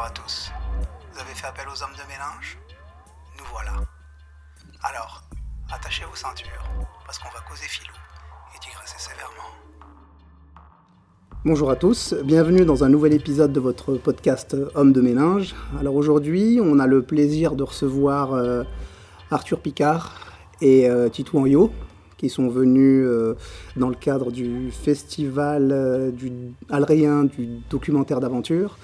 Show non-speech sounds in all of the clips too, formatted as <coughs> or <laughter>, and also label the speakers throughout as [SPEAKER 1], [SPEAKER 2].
[SPEAKER 1] Bonjour à tous. Vous avez fait appel aux hommes de mélange? Nous voilà. Alors, attachez vos ceintures, parce qu'on va causer filou et digresser sévèrement. Bonjour à tous, bienvenue dans un nouvel épisode de votre podcast Homme de mélange. Alors aujourd'hui, on a le plaisir de recevoir euh, Arthur Picard et euh, Titou Anyo, qui sont venus euh, dans le cadre du festival euh, du alréen du documentaire d'aventure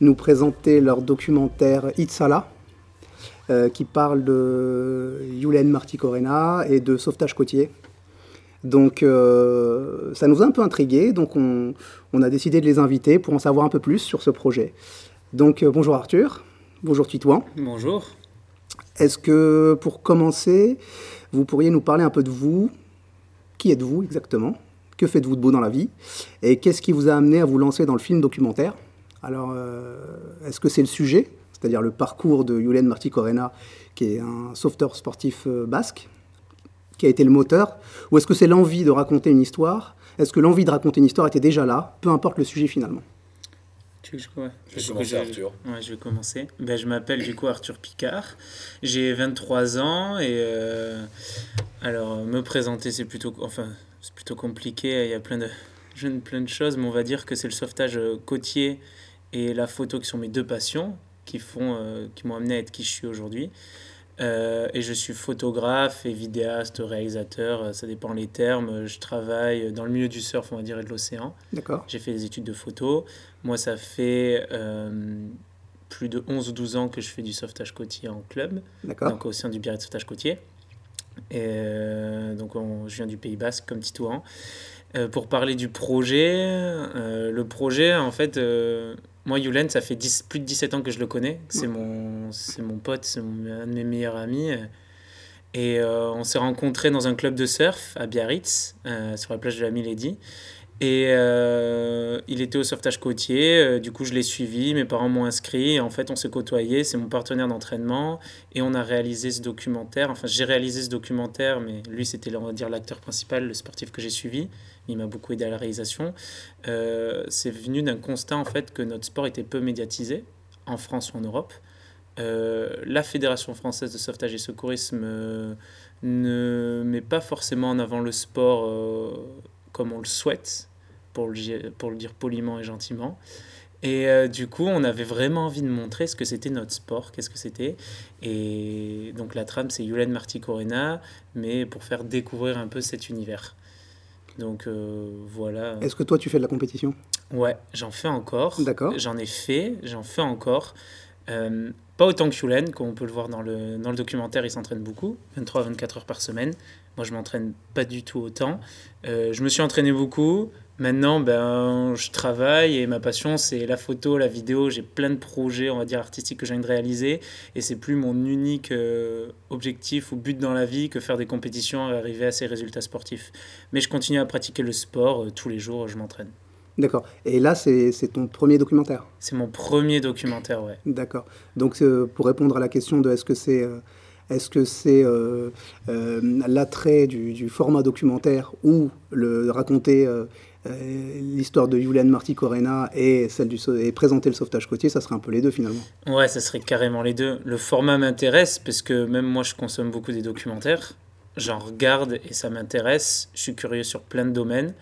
[SPEAKER 1] nous présenter leur documentaire Itzala, euh, qui parle de Yulen Marticorena et de sauvetage côtier. Donc ça nous a un peu intrigués, donc on, on, a décidé de les inviter pour en savoir un peu plus sur ce projet. Donc bonjour Arthur, bonjour Titouan.
[SPEAKER 2] Bonjour.
[SPEAKER 1] Est-ce que pour commencer, vous pourriez nous parler un peu de vous, qui êtes-vous exactement? Que faites-vous de beau dans la vie? Et qu'est-ce qui vous a amené à vous lancer dans le film documentaire? Alors, euh, est-ce que c'est le sujet, c'est-à-dire le parcours de Yulen Martí Corena, qui est un sauveteur sportif euh, basque, qui a été le moteur? Ou est-ce que c'est l'envie de raconter une histoire? Est-ce que l'envie de raconter une histoire était déjà là, peu importe le sujet finalement
[SPEAKER 2] tu je, ouais. je, vais commencer, Arthur. Ouais, je vais commencer. Ben, je m'appelle du coup Arthur Picard. J'ai 23 ans et euh, alors me présenter c'est plutôt enfin c'est plutôt compliqué. Il y a plein de plein de choses, mais on va dire que c'est le sauvetage euh, côtier et la photo qui sont mes deux passions qui font euh, qui m'ont amené à être qui je suis aujourd'hui. Euh, et je suis photographe et vidéaste, réalisateur, euh, ça dépend les termes. Je travaille dans le milieu du surf, on va dire, et de l'océan.
[SPEAKER 1] D'accord.
[SPEAKER 2] J'ai fait des études de photo. Moi, ça fait euh, plus de 11 ou 12 ans que je fais du sauvetage côtier en club.
[SPEAKER 1] D'accord.
[SPEAKER 2] Donc au sein du Biarritz Sauvetage Côtier. Et donc je viens du Pays Basque comme Titouan. pour parler du projet, le projet, en fait moi, Yulen, ça fait 10, plus de 17 ans que je le connais. C'est mon, c'est mon pote, c'est un de mes meilleurs amis. Et euh, on s'est rencontrés dans un club de surf à Biarritz, euh, sur la plage de la Milady. Et euh, il était au sauvetage côtier, du coup je l'ai suivi, mes parents m'ont inscrit, en fait on s'est côtoyé, c'est mon partenaire d'entraînement, et on a réalisé ce documentaire, enfin j'ai réalisé ce documentaire, mais lui c'était on va dire l'acteur principal, le sportif que j'ai suivi, il m'a beaucoup aidé à la réalisation. Euh, c'est venu d'un constat en fait que notre sport était peu médiatisé en France ou en Europe. Euh, la Fédération française de sauvetage et secourisme euh, ne met pas forcément en avant le sport comme on le souhaite, pour le, pour le dire poliment et gentiment. Et du coup, on avait vraiment envie de montrer ce que c'était notre sport, qu'est-ce que c'était. Et donc la trame, c'est Yulen Marti Corena, mais pour faire découvrir un peu cet univers. Donc euh, voilà.
[SPEAKER 1] Est-ce que toi tu fais de la compétition?
[SPEAKER 2] Ouais, j'en fais encore.
[SPEAKER 1] D'accord.
[SPEAKER 2] J'en ai fait, j'en fais encore. Euh, pas autant que Yulen, comme on peut le voir dans le, dans le documentaire, il s'entraîne beaucoup, 23-24 heures par semaine. Moi, je m'entraîne pas du tout autant. Euh, je me suis entraîné beaucoup. Maintenant, ben, je travaille et ma passion, c'est la photo, la vidéo. J'ai plein de projets, on va dire, artistiques que j'ai envie de réaliser. Et c'est plus mon unique euh, objectif ou but dans la vie que faire des compétitions et arriver à ces résultats sportifs. Mais je continue à pratiquer le sport. Euh, tous les jours, je m'entraîne.
[SPEAKER 1] D'accord. Et là, c'est ton premier documentaire?
[SPEAKER 2] C'est mon premier documentaire, ouais.
[SPEAKER 1] D'accord. Donc, euh, pour répondre à la question de est-ce que c'est est-ce que c'est l'attrait du, du, format documentaire ou le raconter euh, l'histoire de Julian Marty Corena et, celle du, et présenter le sauvetage côtier, ça serait un peu les deux finalement.
[SPEAKER 2] Ouais, ça serait carrément les deux. Le format m'intéresse parce que même moi je consomme beaucoup des documentaires. J'en regarde et ça m'intéresse. Je suis curieux sur plein de domaines.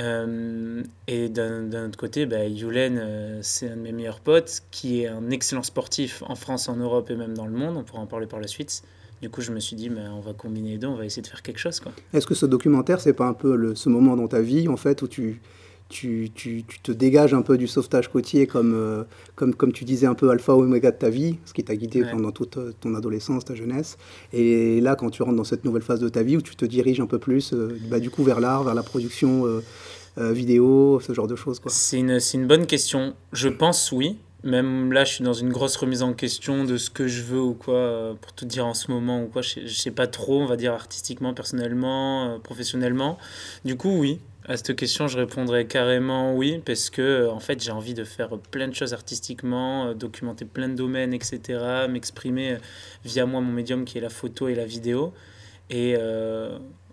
[SPEAKER 2] Euh, et d'un autre côté, bah, Yulen, euh, c'est un de mes meilleurs potes qui est un excellent sportif en France, en Europe et même dans le monde. On pourra en parler par la suite. Du coup, je me suis dit, mais on va combiner les deux, on va essayer de faire quelque chose.
[SPEAKER 1] Est-ce que ce documentaire, c'est pas un peu le, ce moment dans ta vie, en fait, où tu, tu, tu, tu te dégages un peu du sauvetage côtier comme, euh, comme, comme tu disais, un peu alpha ou oméga de ta vie, ce qui t'a guidé pendant toute ton adolescence, ta jeunesse. Et là, quand tu rentres dans cette nouvelle phase de ta vie, où tu te diriges un peu plus, bah, du coup, vers l'art, vers la production euh, vidéo, ce genre de choses.
[SPEAKER 2] C'est une, une bonne question. Je pense oui. Même là, je suis dans une grosse remise en question de ce que je veux ou quoi, euh, pour tout dire en ce moment ou quoi. Je sais, sais pas trop, on va dire artistiquement, personnellement, euh, professionnellement. Du coup, oui. À cette question, je répondrais carrément oui, parce que en fait, j'ai envie de faire plein de choses artistiquement, documenter plein de domaines, etc., m'exprimer via moi, mon médium qui est la photo et la vidéo. Et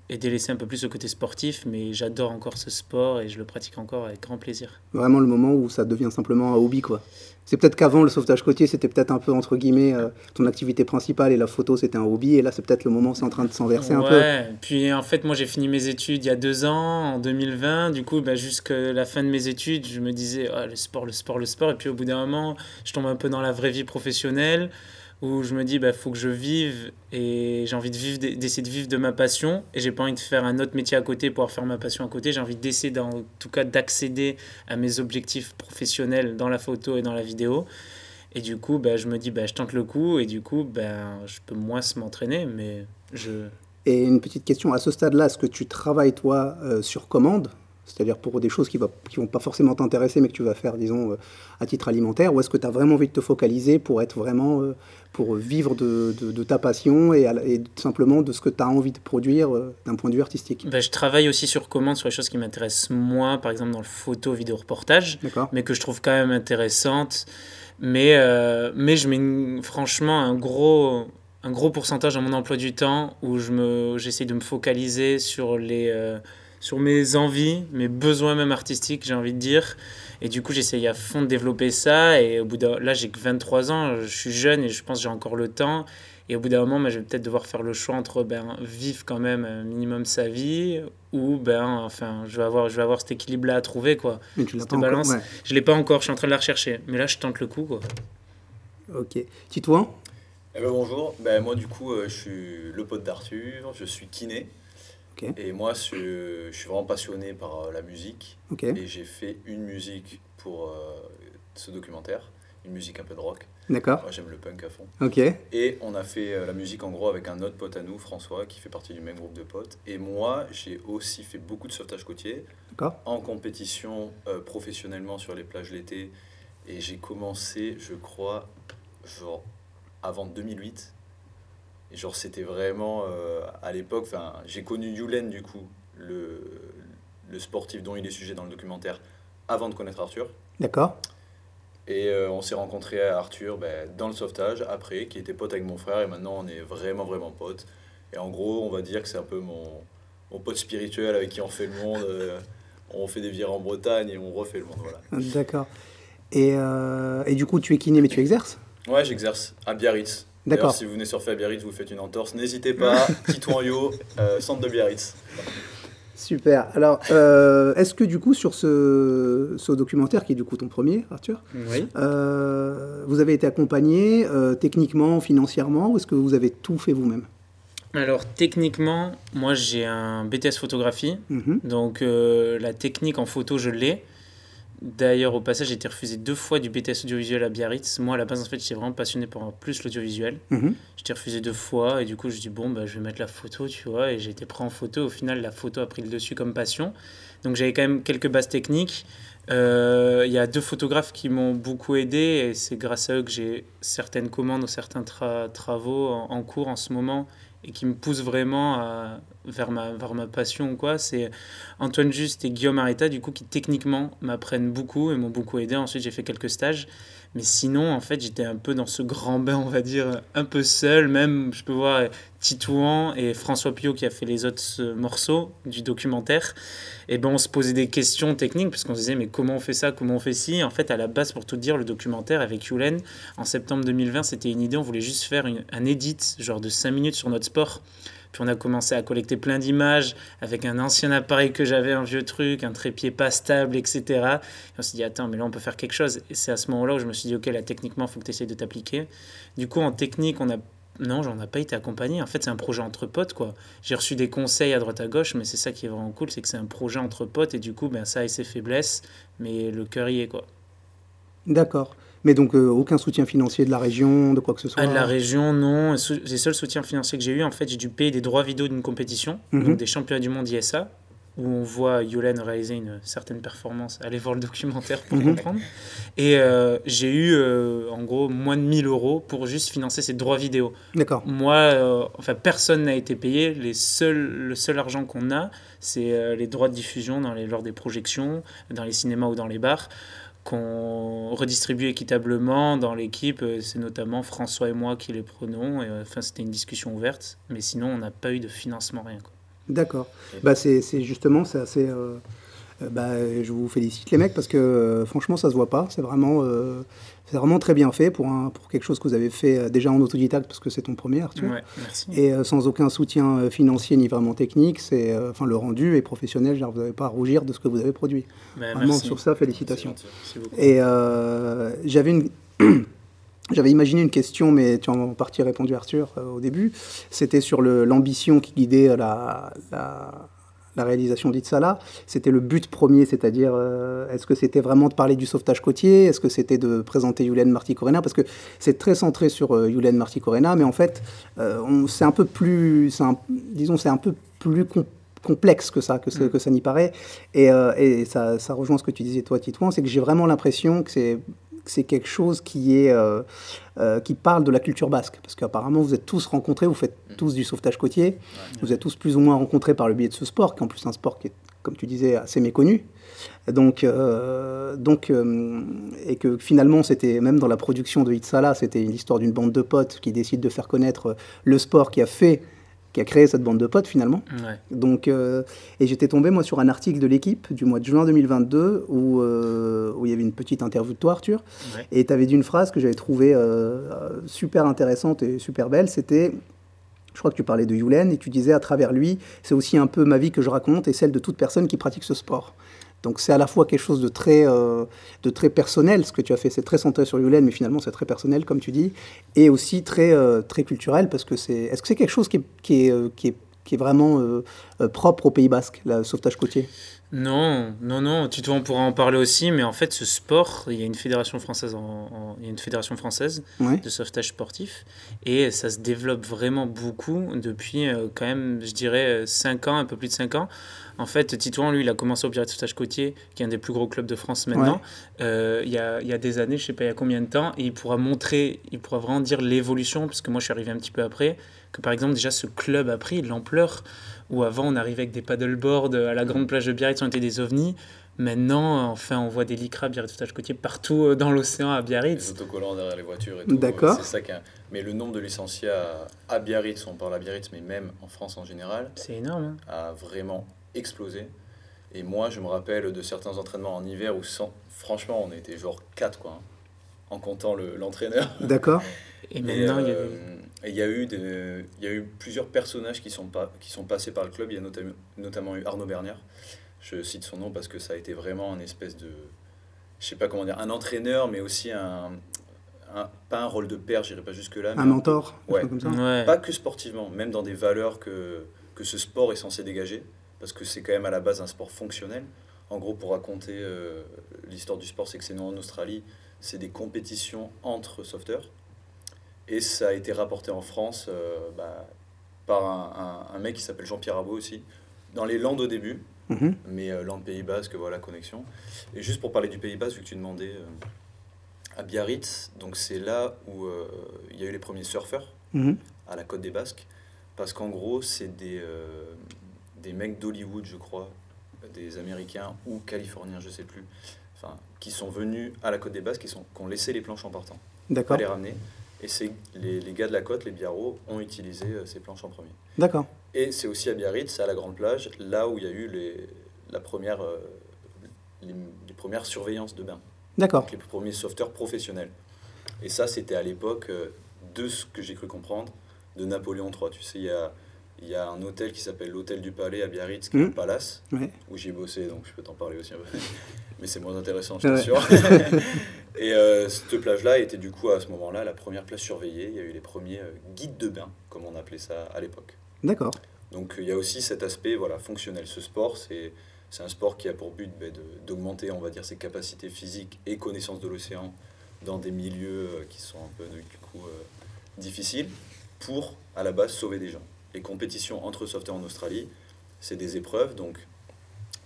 [SPEAKER 2] et délaisser un peu plus le côté sportif, mais j'adore encore ce sport et je le pratique encore avec grand plaisir.
[SPEAKER 1] Vraiment le moment où ça devient simplement un hobby, quoi. C'est peut-être qu'avant, le sauvetage côtier, c'était peut-être un peu, entre guillemets, euh, ton activité principale et la photo, c'était un hobby. Et là, c'est peut-être le moment où c'est en train de s'inverser un peu.
[SPEAKER 2] Ouais, puis en fait, moi, j'ai fini mes études il y a deux ans, en 2020. Du coup, bah, jusqu'à la fin de mes études, je me disais, ah, le sport, le sport, le sport. Et puis au bout d'un moment, je tombe un peu dans la vraie vie professionnelle où je me dis bah faut que je vive et j'ai envie d'essayer de vivre de ma passion. Et j'ai pas envie de faire un autre métier à côté pour faire ma passion à côté. J'ai envie d'essayer en tout cas d'accéder à mes objectifs professionnels dans la photo et dans la vidéo. Et du coup bah, je me dis bah je tente le coup. Et du coup bah, je peux moins m'entraîner mais je
[SPEAKER 1] et une petite question. À ce stade là est-ce que tu travailles toi euh, sur commande? C'est-à-dire pour des choses qui ne qui vont pas forcément t'intéresser, mais que tu vas faire, disons, euh, à titre alimentaire, ou est-ce que tu as vraiment envie de te focaliser pour être vraiment, euh, pour vivre de, de, ta passion et, et, simplement de ce que tu as envie de produire euh, d'un point de vue artistique?
[SPEAKER 2] Ben, Je travaille aussi sur commande sur les choses qui m'intéressent moins, par exemple dans le photo, vidéo, reportage, mais que je trouve quand même intéressantes. Mais, mais je mets franchement un gros, un gros pourcentage dans mon emploi du temps où j'essaie de me focaliser sur les sur mes envies, mes besoins même artistiques, j'ai envie de dire. Et du coup, j'essaye à fond de développer ça. Et au bout de là, j'ai que 23 ans, je suis jeune et je pense que j'ai encore le temps. Et au bout d'un moment, ben, je vais peut-être devoir faire le choix entre ben, vivre quand même un minimum sa vie ou ben, enfin, je vais avoir, je vais avoir cet équilibre-là à trouver. Quoi.
[SPEAKER 1] Mais tu l'as pas balance. Encore,
[SPEAKER 2] Je l'ai pas encore, je suis en train de la rechercher. Mais là, je tente le coup. Quoi.
[SPEAKER 1] Ok. Titouan?
[SPEAKER 3] Eh ben, Bonjour. Ben, moi, du coup, euh, je suis le pote d'Arthur. Je suis kiné. Et moi, je, suis vraiment passionné par euh, la musique. Et j'ai fait une musique pour euh, ce documentaire, une musique un peu de rock.
[SPEAKER 1] D'accord.
[SPEAKER 3] Moi, j'aime le punk à fond.
[SPEAKER 1] Ok.
[SPEAKER 3] Et on a fait euh, la musique en gros avec un autre pote à nous, François, qui fait partie du même groupe de potes. Et moi, j'ai aussi fait beaucoup de sauvetage côtier. En compétition professionnellement sur les plages l'été. Et j'ai commencé, je crois, genre avant 2008 et genre, c'était vraiment euh, à l'époque, enfin, j'ai connu Yulen du coup, le, le sportif dont il est sujet dans le documentaire, avant de connaître Arthur.
[SPEAKER 1] D'accord.
[SPEAKER 3] Et euh, on s'est rencontré à Arthur ben, dans le sauvetage après, qui était pote avec mon frère, et maintenant on est vraiment, vraiment potes. Et en gros, on va dire que c'est un peu mon, mon pote spirituel avec qui on fait le monde. Euh, on fait des virages en Bretagne et on refait le monde. Voilà.
[SPEAKER 1] D'accord. Et, et, du coup, tu es kiné, mais tu exerces?
[SPEAKER 3] Ouais, j'exerce à Biarritz. D'accord. Si vous venez sur Biarritz, vous faites une entorse, n'hésitez pas, <laughs> Titouan euh, centre de Biarritz.
[SPEAKER 1] Super. Alors, euh, est-ce que du coup, sur ce, ce, documentaire, qui est du coup ton premier, Arthur, euh, vous avez été accompagné techniquement, financièrement, ou est-ce que vous avez tout fait vous-même?
[SPEAKER 2] Alors techniquement, moi j'ai un BTS photographie, mhm. donc la technique en photo je l'ai. D'ailleurs, au passage, j'ai été refusé deux fois du BTS audiovisuel à Biarritz. Moi, à la base, en fait, j'étais vraiment passionné par plus l'audiovisuel. Mhm. J'étais refusé deux fois et du coup, je dis bon, bah, je vais mettre la photo, tu vois. Et j'ai été pris en photo. Au final, la photo a pris le dessus comme passion. Donc, j'avais quand même quelques bases techniques. Euh, il y a deux photographes qui m'ont beaucoup aidé et c'est grâce à eux que j'ai certaines commandes ou certains travaux en, cours en ce moment et qui me poussent vraiment vers, ma, vers ma passion quoi. C'est Antoine Juste et Guillaume Areta, du coup, qui techniquement m'apprennent beaucoup et m'ont beaucoup aidé. Ensuite, j'ai fait quelques stages. Mais sinon, en fait, j'étais un peu dans ce grand bain, on va dire, un peu seul. Même, je peux voir Titouan et François Pio qui a fait les autres morceaux du documentaire. Et ben, on se posait des questions techniques parce qu'on se disait, mais comment on fait ça, comment on fait ci? En fait, à la base, pour tout dire, le documentaire avec Yulen, en septembre 2020, c'était une idée. On voulait juste faire un edit, genre de 5 minutes sur notre sport. On a commencé à collecter plein d'images avec un ancien appareil que j'avais, un vieux truc, un trépied pas stable, etc. Et on s'est dit, attends, mais là on peut faire quelque chose. Et c'est à ce moment-là où je me suis dit, ok, là techniquement, il faut que tu essayes de t'appliquer. Du coup, en technique, on a non, j'en ai pas été accompagné. En fait, c'est un projet entre potes, quoi. J'ai reçu des conseils à droite à gauche, mais c'est ça qui est vraiment cool, c'est que c'est un projet entre potes et du coup, ben, ça a ses faiblesses, mais le cœur y est, quoi.
[SPEAKER 1] D'accord. Mais donc euh, aucun soutien financier de la région, de quoi que ce soit
[SPEAKER 2] ah, De la région, non. Les seuls soutiens financiers que j'ai eu, en fait, j'ai dû payer des droits vidéo d'une compétition, mhm. donc des championnats du monde ISA, où on voit Yolen réaliser une certaine performance. Allez voir le documentaire pour mhm. comprendre. Et euh, j'ai eu, euh, en gros, moins de 1000 euros pour juste financer ces droits vidéo.
[SPEAKER 1] D'accord.
[SPEAKER 2] Moi, enfin, personne n'a été payé. Les seuls, le seul argent qu'on a, c'est les droits de diffusion dans les, lors des projections, dans les cinémas ou dans les bars qu'on redistribue équitablement dans l'équipe. Euh, c'est notamment François et moi qui les prenons. Euh, enfin, c'était une discussion ouverte, mais sinon, on n'a pas eu de financement, rien.
[SPEAKER 1] D'accord. Bah, c'est justement, c'est assez. bah, je vous félicite les mecs parce que franchement ça se voit pas. C'est vraiment, c'est vraiment très bien fait pour, un, pour quelque chose que vous avez fait euh, déjà en autodidacte parce que c'est ton premier, Arthur.
[SPEAKER 2] Ouais, merci.
[SPEAKER 1] Et euh, sans aucun soutien euh, financier ni vraiment technique, c'est, enfin, le rendu est professionnel. Genre, vous n'avez pas à rougir de ce que vous avez produit.
[SPEAKER 2] Bah,
[SPEAKER 1] vraiment,
[SPEAKER 2] merci.
[SPEAKER 1] sur ça, félicitations. Et j'avais une. <coughs> J'avais imaginé une question, mais tu as en partie répondu, Arthur, au début. C'était sur l'ambition qui guidait la, la, la réalisation d'Itsala, c'était le but premier, c'est-à-dire euh, est-ce que c'était vraiment de parler du sauvetage côtier, est-ce que c'était de présenter Yulen Marty-Corena, parce que c'est très centré sur euh, Yulen Marty-Corena, mais en fait, euh, c'est un peu plus, disons, c'est un peu plus complexe que ça, que, mm. que ça n'y paraît. Et, et ça, ça, rejoint ce que tu disais toi, Titouan, c'est que j'ai vraiment l'impression que c'est c'est quelque chose qui, est, euh, euh, qui parle de la culture basque. Parce qu'apparemment, vous êtes tous rencontrés, vous faites tous du sauvetage côtier, vous êtes tous plus ou moins rencontrés par le biais de ce sport, qui est en plus un sport qui est, comme tu disais, assez méconnu. Donc, euh, donc et que finalement, c'était même dans la production de Hitsala, c'était l'histoire d'une bande de potes qui décide de faire connaître le sport qui a fait qui a créé cette bande de potes finalement. Donc, euh, et j'étais tombé moi sur un article de l'équipe du mois de juin 2022 où, euh, où il y avait une petite interview de toi Arthur, et tu avais dit une phrase que j'avais trouvée euh, super intéressante et super belle, c'était je crois que tu parlais de Yulen et tu disais à travers lui, c'est aussi un peu ma vie que je raconte et celle de toute personne qui pratique ce sport. Donc c'est à la fois quelque chose de très, euh, de très personnel, ce que tu as fait, c'est très centré sur Yulen, mais finalement c'est très personnel, comme tu dis, et aussi très, euh, très culturel, parce que c'est... Est-ce que c'est quelque chose qui est, qui est, euh, qui est, qui est vraiment propre au Pays Basque, le sauvetage côtier?
[SPEAKER 2] Non, non, non. Tito, on pourra en parler aussi, mais en fait, ce sport, il y a une fédération française, en, il y a une fédération française de sauvetage sportif, et ça se développe vraiment beaucoup depuis quand même, je dirais, 5 ans, un peu plus de 5 ans. En fait, Titouan, lui, il a commencé au Pirate Sauvetage Côtier, qui est un des plus gros clubs de France maintenant, euh, il, y a, il, y a, des années, je sais pas il y a combien de temps, et il pourra montrer, il pourra vraiment dire l'évolution, parce que moi je suis arrivé un petit peu après, que par exemple déjà ce club a pris l'ampleur, où avant on arrivait avec des paddleboards à la grande plage de Biarritz, on était des ovnis, Maintenant, enfin, on voit des lycras Biarritz Sauvetage Côtier partout euh, dans l'océan à Biarritz.
[SPEAKER 3] Les autocollants derrière les voitures et tout.
[SPEAKER 1] D'accord.
[SPEAKER 3] C'est ça qui Mais le nombre de licenciés à, Biarritz, on parle à Biarritz, mais même en France en général,
[SPEAKER 2] c'est énorme.
[SPEAKER 3] Hein. A vraiment explosé. Et moi, je me rappelle de certains entraînements en hiver où, sans, franchement, on était genre 4, quoi, hein, en comptant l'entraîneur. <laughs>
[SPEAKER 1] D'accord.
[SPEAKER 2] Et maintenant, il y a
[SPEAKER 3] euh, il y, a eu il y a eu plusieurs personnages qui sont, pas, qui sont passés par le club. Il y a notamment, notamment eu Arnaud Bernière. Je cite son nom parce que ça a été vraiment un espèce de. Je sais pas comment dire, un entraîneur, mais aussi un. un pas un rôle de père, j'irai pas jusque-là.
[SPEAKER 1] Un mentor
[SPEAKER 3] ouais. Comme ça. Pas que sportivement, même dans des valeurs que, que ce sport est censé dégager parce que c'est quand même à la base un sport fonctionnel. En gros, pour raconter euh, l'histoire du sport, c'est que c'est né en Australie, c'est des compétitions entre sauveteurs. Et ça a été rapporté en France euh, bah, par un, un, mec qui s'appelle Jean-Pierre Abot aussi, dans les Landes au début, mhm. mais euh, Landes Pays Basque, voilà, connexion. Et juste pour parler du Pays Basque, vu que tu demandais à Biarritz, donc c'est là où il y a eu les premiers surfeurs mhm. à la côte des Basques, parce qu'en gros, c'est des des mecs d'Hollywood, je crois, des Américains ou Californiens, je sais plus, enfin, qui sont venus à la côte des Basques, qui, sont, qui ont laissé les planches en partant.
[SPEAKER 1] D'accord.
[SPEAKER 3] les ramener. Et c'est les, les, gars de la côte, les Biarros, ont utilisé euh, ces planches en premier.
[SPEAKER 1] D'accord.
[SPEAKER 3] Et c'est aussi à Biarritz, à la grande plage, là où il y a eu les, la première, euh, les, premières surveillances de bain.
[SPEAKER 1] D'accord.
[SPEAKER 3] Les premiers sauveteurs professionnels. Et ça, c'était à l'époque euh, de ce que j'ai cru comprendre de Napoléon III. Tu sais, il y a il y a un hôtel qui s'appelle l'Hôtel du Palais à Biarritz, qui est mmh. Palace, où j'ai bossé, donc je peux t'en parler aussi un <laughs> peu. Mais c'est moins intéressant, je t'assure. <laughs> et euh, cette plage-là était du coup à ce moment-là la première plage surveillée. Il y a eu les premiers euh, guides de bain, comme on appelait ça à l'époque.
[SPEAKER 1] D'accord.
[SPEAKER 3] Donc il y a aussi cet aspect voilà, fonctionnel. Ce sport, c'est c'est un sport qui a pour but ben, d'augmenter, on va dire, ses capacités physiques et connaissances de l'océan dans des milieux euh, qui sont un peu du coup difficiles pour, à la base, sauver des gens les compétitions entre sauveteurs en Australie, c'est des épreuves. Donc,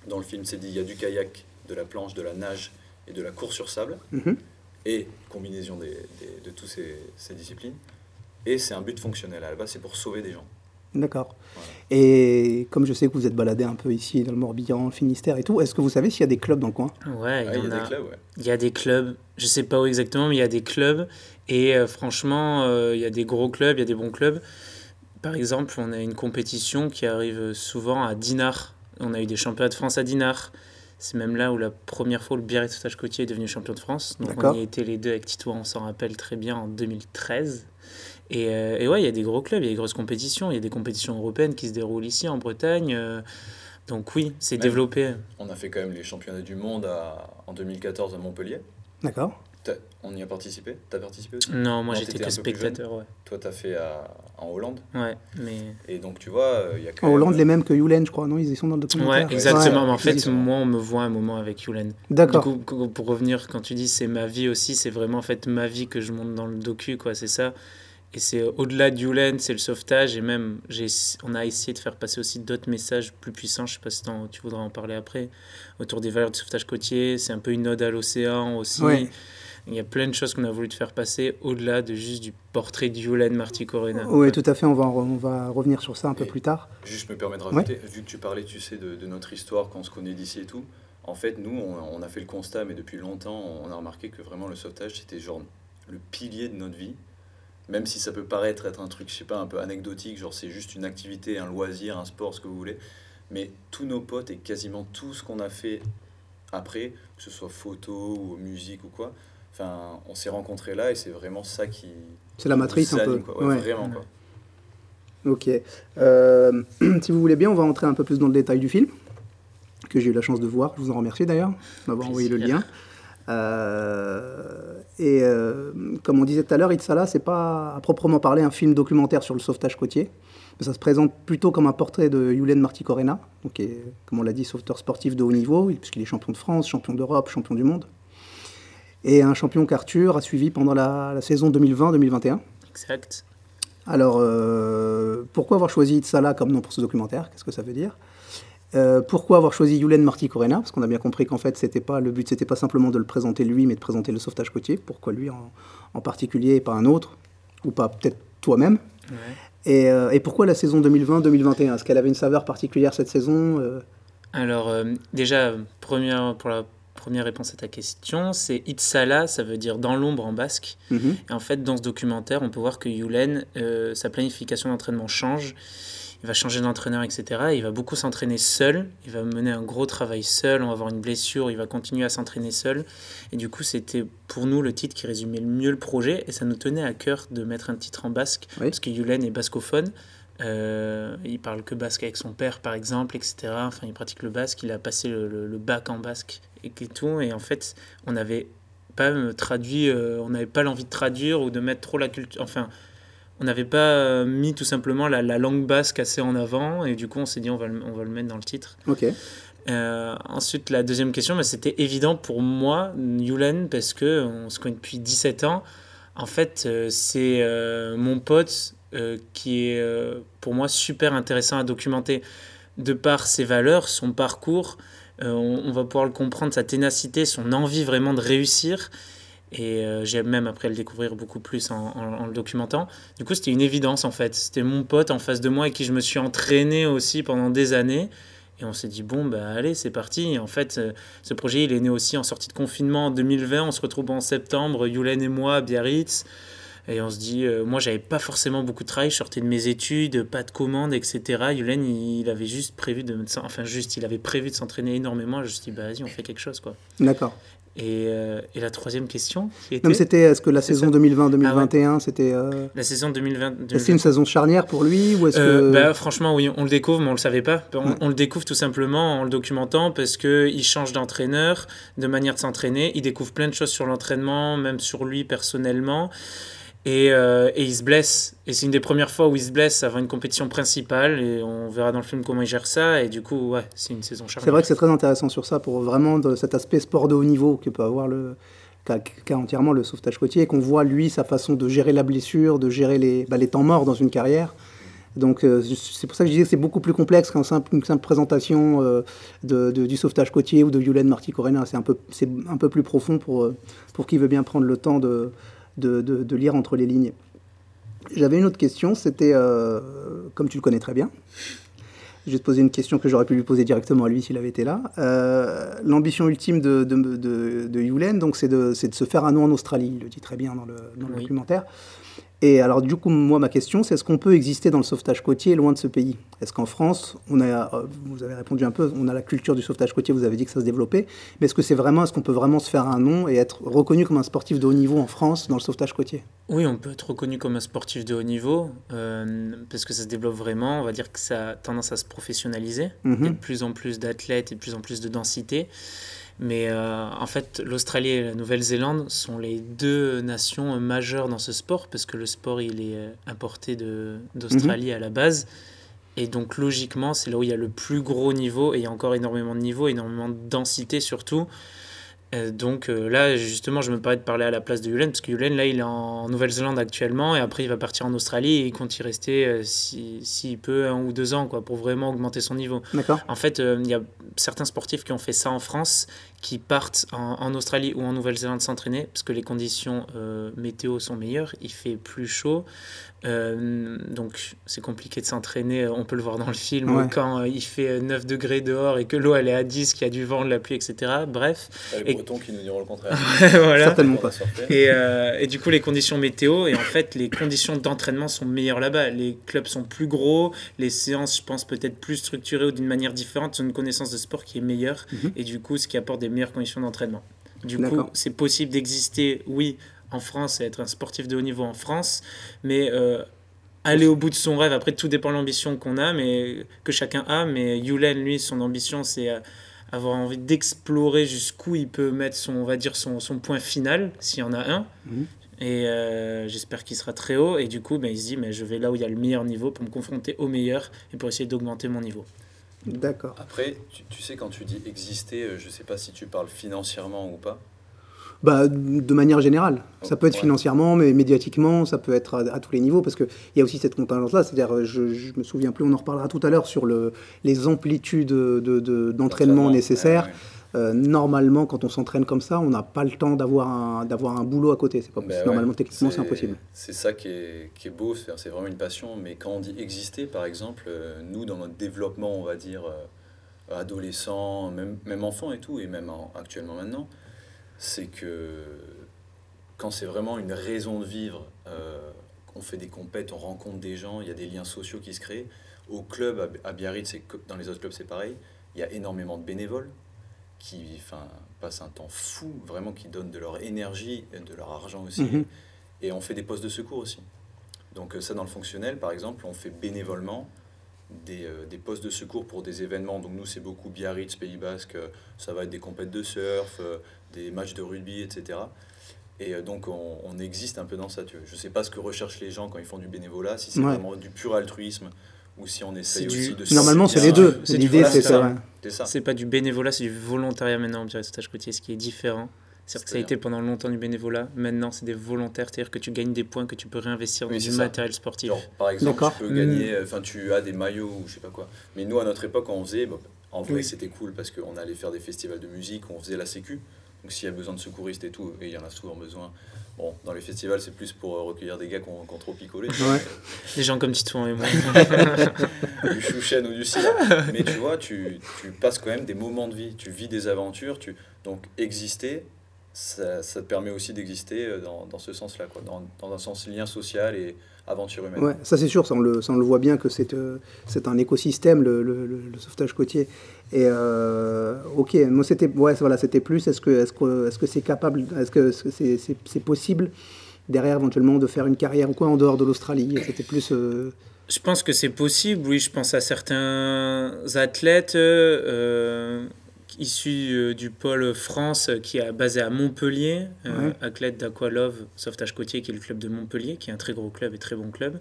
[SPEAKER 3] dans le film, c'est dit il y a du kayak, de la planche, de la nage et de la course sur sable, mhm. et combinaison des, de toutes ces, ces, disciplines. Et c'est un but fonctionnel. À la base, c'est pour sauver des gens.
[SPEAKER 1] D'accord. Et comme je sais que vous êtes baladé un peu ici dans le Morbihan, le Finistère et tout, est-ce que vous savez s'il y a des clubs dans le coin?
[SPEAKER 2] Ouais,
[SPEAKER 3] il y, a, des clubs.
[SPEAKER 2] Il y a des clubs. Je sais pas où exactement, mais il y a des clubs. Et euh, franchement, euh, il y a des gros clubs, il y a des bons clubs Par exemple, on a une compétition qui arrive souvent à Dinard. On a eu des championnats de France à Dinard. C'est même là où la première fois le Biarritz Sautage Côtier est devenu champion de France. Donc on y était les deux avec Tito, on s'en rappelle très bien, en 2013. Et, euh, et ouais, il y a des gros clubs, il y a des grosses compétitions. Il y a des compétitions européennes qui se déroulent ici en Bretagne. Euh, donc oui, c'est développé.
[SPEAKER 3] On a fait quand même les championnats du monde en 2014 à Montpellier.
[SPEAKER 1] D'accord.
[SPEAKER 3] On y a participé? Tu as participé aussi?
[SPEAKER 2] Non, moi j'étais que spectateur. Ouais.
[SPEAKER 3] Toi, tu as fait en Hollande
[SPEAKER 2] Ouais, mais.
[SPEAKER 3] Et donc, tu vois, il y a
[SPEAKER 1] En Hollande, les mêmes que Yulen, je crois, non? Ils y sont dans le documentaire.
[SPEAKER 2] Ouais, exactement. mais en fait, moi, on me voit un moment avec Yulen.
[SPEAKER 1] D'accord.
[SPEAKER 2] Du coup, pour revenir, quand tu dis c'est ma vie aussi, c'est vraiment en fait ma vie que je monte dans le docu, quoi, c'est ça. Et c'est au-delà de Yulen, c'est le sauvetage. Et même, on a essayé de faire passer aussi d'autres messages plus puissants. Je sais pas si tu voudras en parler après. Autour des valeurs du sauvetage côtier. C'est un peu une ode à l'océan aussi. Il y a plein de choses qu'on a voulu te faire passer au-delà de juste du portrait de Yulen Marty Corena.
[SPEAKER 1] Oui, tout à fait. On va, on va revenir sur ça un peu plus tard.
[SPEAKER 3] Juste, je me permets de rajouter, vu que tu parlais, tu sais, de, notre histoire, qu'on se connaît d'ici et tout. En fait, nous, on, a fait le constat, mais depuis longtemps, on a remarqué que vraiment le sauvetage, c'était genre le pilier de notre vie. Même si ça peut paraître être un truc, je sais pas, un peu anecdotique, genre c'est juste une activité, un loisir, un sport, ce que vous voulez. Mais tous nos potes et quasiment tout ce qu'on a fait après, que ce soit photo ou musique ou quoi, Enfin, on s'est rencontrés là et c'est vraiment ça qui.
[SPEAKER 1] C'est la matrice un peu.
[SPEAKER 3] Vraiment quoi.
[SPEAKER 1] Ok. Euh, <clears throat> si vous voulez bien, on va entrer un peu plus dans le détail du film, que j'ai eu la chance de voir. Je vous en remercie d'ailleurs d'avoir envoyé le lien. Euh, et euh, comme on disait tout à l'heure, Itzala, c'est pas à proprement parler un film documentaire sur le sauvetage côtier, mais ça se présente plutôt comme un portrait de Yulen Marticorena, donc comme on l'a dit, sauveteur sportif de haut niveau, puisqu'il est champion de France, champion d'Europe, champion du monde et un champion qu'Arthur a suivi pendant la, saison 2020-2021.
[SPEAKER 2] Exact.
[SPEAKER 1] Alors, euh, pourquoi avoir choisi Itzala comme nom pour ce documentaire? Qu'est-ce que ça veut dire? Euh, Pourquoi avoir choisi Yulen Marty Corena Parce qu'on a bien compris qu'en fait, c'était pas, le but, c'était pas simplement de le présenter lui, mais de présenter le sauvetage côtier. Pourquoi lui en, particulier et pas un autre? Ou pas peut-être toi-même? Et, euh, et, pourquoi la saison 2020-2021 Est-ce qu'elle avait une saveur particulière cette saison?
[SPEAKER 2] Alors, déjà, première, pour la première réponse à ta question, c'est Itzala, ça veut dire dans l'ombre en basque. Mhm. Et en fait, dans ce documentaire, on peut voir que Yulen, euh, sa planification d'entraînement change. Il va changer d'entraîneur, etc. il va beaucoup s'entraîner seul. Il va mener un gros travail seul. On va avoir une blessure. Il va continuer à s'entraîner seul. Et du coup, c'était pour nous le titre qui résumait le mieux le projet. Et ça nous tenait à cœur de mettre un titre en basque. Parce que Yulen est bascophone. Euh, il parle que basque avec son père, par exemple, etc. Enfin, il pratique le basque. Il a passé le bac en basque et tout. Et en fait, on n'avait pas traduit, euh, on n'avait pas l'envie de traduire ou de mettre trop la culture. Enfin, on n'avait pas euh, mis tout simplement la, langue basque assez en avant. Et du coup, on s'est dit, on va, le, on va le mettre dans le titre.
[SPEAKER 1] Ok.
[SPEAKER 2] Euh, ensuite, la deuxième question, bah, c'était évident pour moi, Yulen, parce que on se connaît depuis 17 ans. En fait, c'est mon pote qui est pour moi super intéressant à documenter de par ses valeurs, son parcours, euh, on, va pouvoir le comprendre, sa ténacité, son envie vraiment de réussir. Et euh, j'ai même après le découvrir beaucoup plus en, le documentant. Du coup, c'était une évidence en fait. C'était mon pote en face de moi et qui je me suis entraîné aussi pendant des années. Et on s'est dit, bon, bah allez, c'est parti. En fait, euh, ce projet, il est né aussi en sortie de confinement en 2020. On se retrouve en septembre, Yulen et moi, à Biarritz. Et on se dit, euh, moi, j'avais pas forcément beaucoup de travail, je sortais de mes études, pas de commandes, etc. Yulen, il, avait juste prévu de, enfin, juste, il avait prévu de s'entraîner énormément. Je me suis dit, bah, vas-y, on fait quelque chose, quoi.
[SPEAKER 1] D'accord.
[SPEAKER 2] Et, euh, et, la troisième question
[SPEAKER 1] était... c'était est-ce que la saison 2020-2021 ah c'était euh,
[SPEAKER 2] la saison 2020,
[SPEAKER 1] c'est une saison charnière pour lui ou est-ce que...
[SPEAKER 2] bah, franchement oui on le découvre mais on le savait pas on, on, le découvre tout simplement en le documentant parce que il change d'entraîneur de manière de s'entraîner il découvre plein de choses sur l'entraînement même sur lui personnellement et, euh, et, il se blesse. Et c'est une des premières fois où il se blesse avant une compétition principale. Et on verra dans le film comment il gère ça. Et du coup, ouais, c'est une saison charnière.
[SPEAKER 1] C'est vrai que c'est très intéressant sur ça, pour vraiment de cet aspect sport de haut niveau que peut avoir le, qu'a entièrement le sauvetage côtier. Et qu'on voit, lui, sa façon de gérer la blessure, de gérer les, bah, les temps morts dans une carrière. Donc euh, c'est pour ça que je disais que c'est beaucoup plus complexe qu'une simple, simple, présentation euh, de, du sauvetage côtier ou de Yulen Marty Corena. C'est un, peu, un peu plus profond pour, pour qui veut bien prendre le temps de de, lire entre les lignes. J'avais une autre question, c'était, euh, comme tu le connais très bien, je vais te poser une question que j'aurais pu lui poser directement à lui s'il avait été là. Euh, l'ambition ultime de, de, Yulen, donc, c'est de, de, se faire un nom en Australie, il le dit très bien dans le, documentaire. Et alors, du coup, moi, ma question, c'est est-ce qu'on peut exister dans le sauvetage côtier loin de ce pays? Est-ce qu'en France, on a, euh, vous avez répondu un peu, on a la culture du sauvetage côtier, vous avez dit que ça se développait, mais est-ce que c'est vraiment, est-ce qu'on peut vraiment se faire un nom et être reconnu comme un sportif de haut niveau en France dans le sauvetage côtier?
[SPEAKER 2] Oui, on peut être reconnu comme un sportif de haut niveau, euh, parce que ça se développe vraiment, on va dire que ça a tendance à se professionnaliser, il y a de plus en plus d'athlètes et de plus en plus de densité. Mais euh, en fait, l'Australie et la Nouvelle-Zélande sont les deux nations majeures dans ce sport parce que le sport il est euh, importé d'Australie mhm. à la base. Et donc logiquement, c'est là où il y a le plus gros niveau et il y a encore énormément de niveau, énormément de densité surtout. Euh, donc euh, là, justement, je me permets de parler à la place de Yulen, parce que Yulen, là, il est en Nouvelle-Zélande actuellement, et après, il va partir en Australie, et il compte y rester euh, s'il si, peut un ou deux ans, quoi, pour vraiment augmenter son niveau. En fait, il y a certains sportifs qui ont fait ça en France, qui partent en, Australie ou en Nouvelle-Zélande s'entraîner, parce que les conditions météo sont meilleures, il fait plus chaud, euh, donc c'est compliqué de s'entraîner, on peut le voir dans le film, quand euh, il fait 9 degrés dehors et que l'eau elle est à 10, qu'il y a du vent, de la pluie, etc. Bref.
[SPEAKER 3] Les et... Bretons qui nous diront le contraire. <laughs>
[SPEAKER 1] voilà. Certainement pas.
[SPEAKER 2] Et, euh, et, du coup les conditions météo, et en fait les conditions d'entraînement sont meilleures là-bas. Les clubs sont plus gros, les séances je pense peut-être plus structurées ou d'une manière différente, c'est une connaissance de sport qui est meilleure, mhm. et du coup ce qui apporte des meilleures conditions d'entraînement. Du coup c'est possible d'exister, oui, en France et être un sportif de haut niveau en France, mais euh, aller au bout de son rêve, après tout dépend de l'ambition qu'on a, mais que chacun a, mais Yulen, lui, son ambition, c'est euh, avoir envie d'explorer jusqu'où il peut mettre son, on va dire, son, son point final, s'il y en a un. Mhm. Et euh, j'espère qu'il sera très haut. Et du coup, ben, il se dit, mais je vais là où il y a le meilleur niveau pour me confronter au meilleur et pour essayer d'augmenter mon niveau.
[SPEAKER 1] D'accord.
[SPEAKER 3] Après, tu, tu, sais, quand tu dis exister, je ne sais pas si tu parles financièrement ou pas
[SPEAKER 1] bah, De manière générale. Ça peut être financièrement, mais médiatiquement, ça peut être à, tous les niveaux, parce qu'il y a aussi cette contingence-là. C'est-à-dire, je, je me souviens plus, on en reparlera tout à l'heure, sur le, les amplitudes d'entraînement de, nécessaires. Euh, normalement, quand on s'entraîne comme ça, on n'a pas le temps d'avoir un, d'avoir un boulot à côté. C'est pas ben Normalement, techniquement, c'est impossible.
[SPEAKER 3] C'est ça qui est, qui est beau, c'est vraiment une passion. Mais quand on dit exister, par exemple, euh, nous, dans notre développement, on va dire, euh, adolescent, même, même enfant et tout, et même actuellement maintenant, c'est que quand c'est vraiment une raison de vivre, on fait des compètes, on rencontre des gens, il y a des liens sociaux qui se créent. Au club, à Biarritz, dans les autres clubs c'est pareil, il y a énormément de bénévoles qui enfin, passent un temps fou, vraiment qui donnent de leur énergie, de leur argent aussi. Mhm. Et on fait des postes de secours aussi. Donc euh, ça, dans le fonctionnel, par exemple, on fait bénévolement des, euh, des, postes de secours pour des événements. Donc nous, c'est beaucoup Biarritz, Pays Basque, ça va être des compètes de surf, des matchs de rugby, etc. Et euh, donc on, existe un peu dans ça. Tu Je ne sais pas ce que recherchent les gens quand ils font du bénévolat, si c'est vraiment du pur altruisme ou si on essaye aussi de...
[SPEAKER 1] Normalement c'est les deux. L'idée c'est ça.
[SPEAKER 2] C'est pas du bénévolat, c'est du volontariat maintenant, le stage côtier, ce qui est différent. C'est-à-dire que ça a été pendant longtemps du bénévolat. Maintenant, c'est des volontaires, c'est-à-dire que tu gagnes des points que tu peux réinvestir dans du matériel sportif.
[SPEAKER 3] par exemple, tu peux gagner, hmm. enfin, tu as des maillots ou je sais pas quoi. Mais nous, à notre époque, on faisait, en vrai, c'était cool parce qu'on allait faire des festivals de musique, on faisait la sécu. Donc s'il y a besoin de secouristes et tout, et il y en a souvent besoin. Bon, dans les festivals, c'est plus pour euh, recueillir des gars qui ont, trop picolé.
[SPEAKER 2] Des gens comme Titouan et moi. <laughs>
[SPEAKER 3] du chouchen ou du cidre. Mais tu vois, tu, tu, passes quand même des moments de vie. Tu vis des aventures. Tu... Donc exister, ça, ça te permet aussi d'exister euh, dans, dans ce sens-là, quoi, dans, dans un sens lien social et, aventure humaine.
[SPEAKER 1] Ouais, ça c'est sûr, ça on, le, ça on, le, voit bien que c'est euh, c'est un écosystème, le, le, le, sauvetage côtier. Et euh, ok, moi c'était ouais, voilà, c'était plus, est-ce que est-ce que est-ce que c'est capable, est-ce que c'est c'est possible derrière éventuellement de faire une carrière ou quoi en dehors de l'Australie? C'était plus. Euh,
[SPEAKER 2] je pense que c'est possible, oui. Je pense à certains athlètes issu euh, du pôle France euh, qui est basé à Montpellier, euh, athlète d'Aqualove Sauvetage Côtier, qui est le club de Montpellier, qui est un très gros club et très bon club,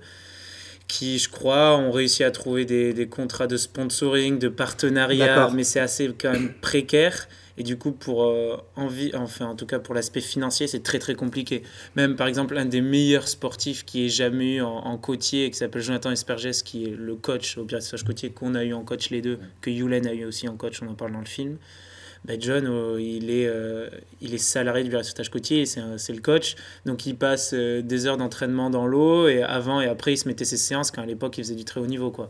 [SPEAKER 2] qui, je crois, ont réussi à trouver des, des contrats de sponsoring, de partenariat, mais c'est assez quand même précaire. Et du coup, pour euh, envie, enfin en tout cas pour l'aspect financier, c'est très très compliqué. Même par exemple, un des meilleurs sportifs qui ait jamais eu en, côtier, qui s'appelle Jonathan Esperges, qui est le coach au Biarritz Côtier, qu'on a eu en coach les deux, que Yulen a eu aussi en coach, on en parle dans le film. Ben John, euh, il, est, euh, il est salarié du Biarritz Côtier, c'est le coach. Donc il passe des heures d'entraînement dans l'eau, et avant et après, il se mettait ses séances, quand à l'époque, il faisait du très haut niveau. quoi.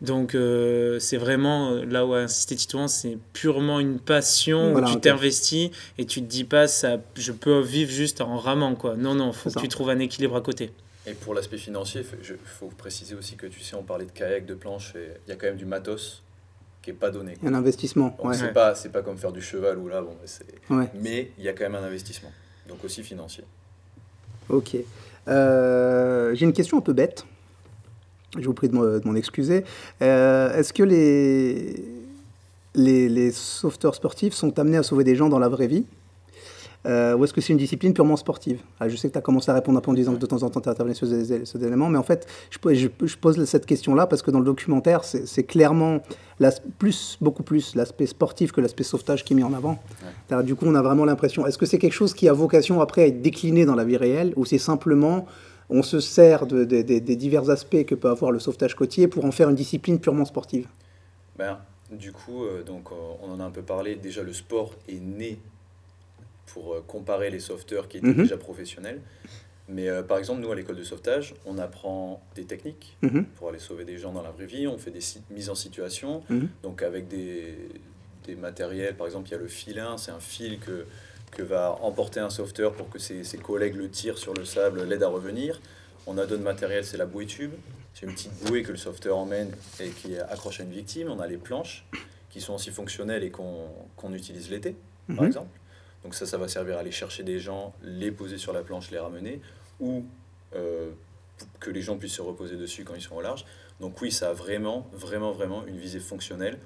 [SPEAKER 2] Donc euh, c'est vraiment, euh, là où a insisté Titouan, c'est purement une passion où tu t'investis et tu te dis pas, ça, je peux vivre juste en ramant. Quoi. Non, non, faut que tu trouves un équilibre à côté.
[SPEAKER 3] Et pour l'aspect financier, il faut préciser aussi que tu sais, on parlait de kayak, de planche, il y a quand même du matos qui n'est pas donné.
[SPEAKER 1] Un investissement.
[SPEAKER 3] Donc c'est pas, pas comme faire du cheval ou là, bon, mais il y a quand même un investissement, donc aussi financier.
[SPEAKER 1] Ok. Euh, j'ai une question un peu bête. Je vous prie de m'en excuser. Euh, est-ce que les, les, les sauveteurs sportifs sont amenés à sauver des gens dans la vraie vie? Euh, ou est-ce que c'est une discipline purement sportive? Ah, Je sais que tu as commencé à répondre un peu en disant que de temps en temps tu intervenu sur ces, éléments, mais en fait, je, je, pose cette question-là parce que dans le documentaire, c'est clairement plus, beaucoup plus l'aspect sportif que l'aspect sauvetage qui est mis en avant. Du coup, on a vraiment l'impression, est-ce que c'est quelque chose qui a vocation après à être décliné dans la vie réelle ou c'est simplement on se sert de, des divers aspects que peut avoir le sauvetage côtier pour en faire une discipline purement sportive?
[SPEAKER 3] Ben, Du coup, euh, donc, euh, on en a un peu parlé, déjà le sport est né pour euh, comparer les sauveteurs qui étaient mhm. déjà professionnels. Mais euh, par exemple, nous, à l'école de sauvetage, on apprend des techniques mhm. pour aller sauver des gens dans la vraie vie. On fait des mises en situation, mhm. donc avec des, des, matériels. Par exemple, il y a le filin, c'est un fil que, que va emporter un sauveteur pour que ses, ses collègues le tirent sur le sable, l'aident à revenir. On a d'autres matériels, c'est la bouée tube. C'est une petite bouée que le sauveteur emmène et qui accroche à une victime. On a les planches qui sont aussi fonctionnelles et qu'on utilise l'été, par exemple. Donc ça, ça va servir à aller chercher des gens, les poser sur la planche, les ramener, ou euh, que les gens puissent se reposer dessus quand ils sont au large. Donc oui, ça a vraiment, vraiment, vraiment une visée fonctionnelle.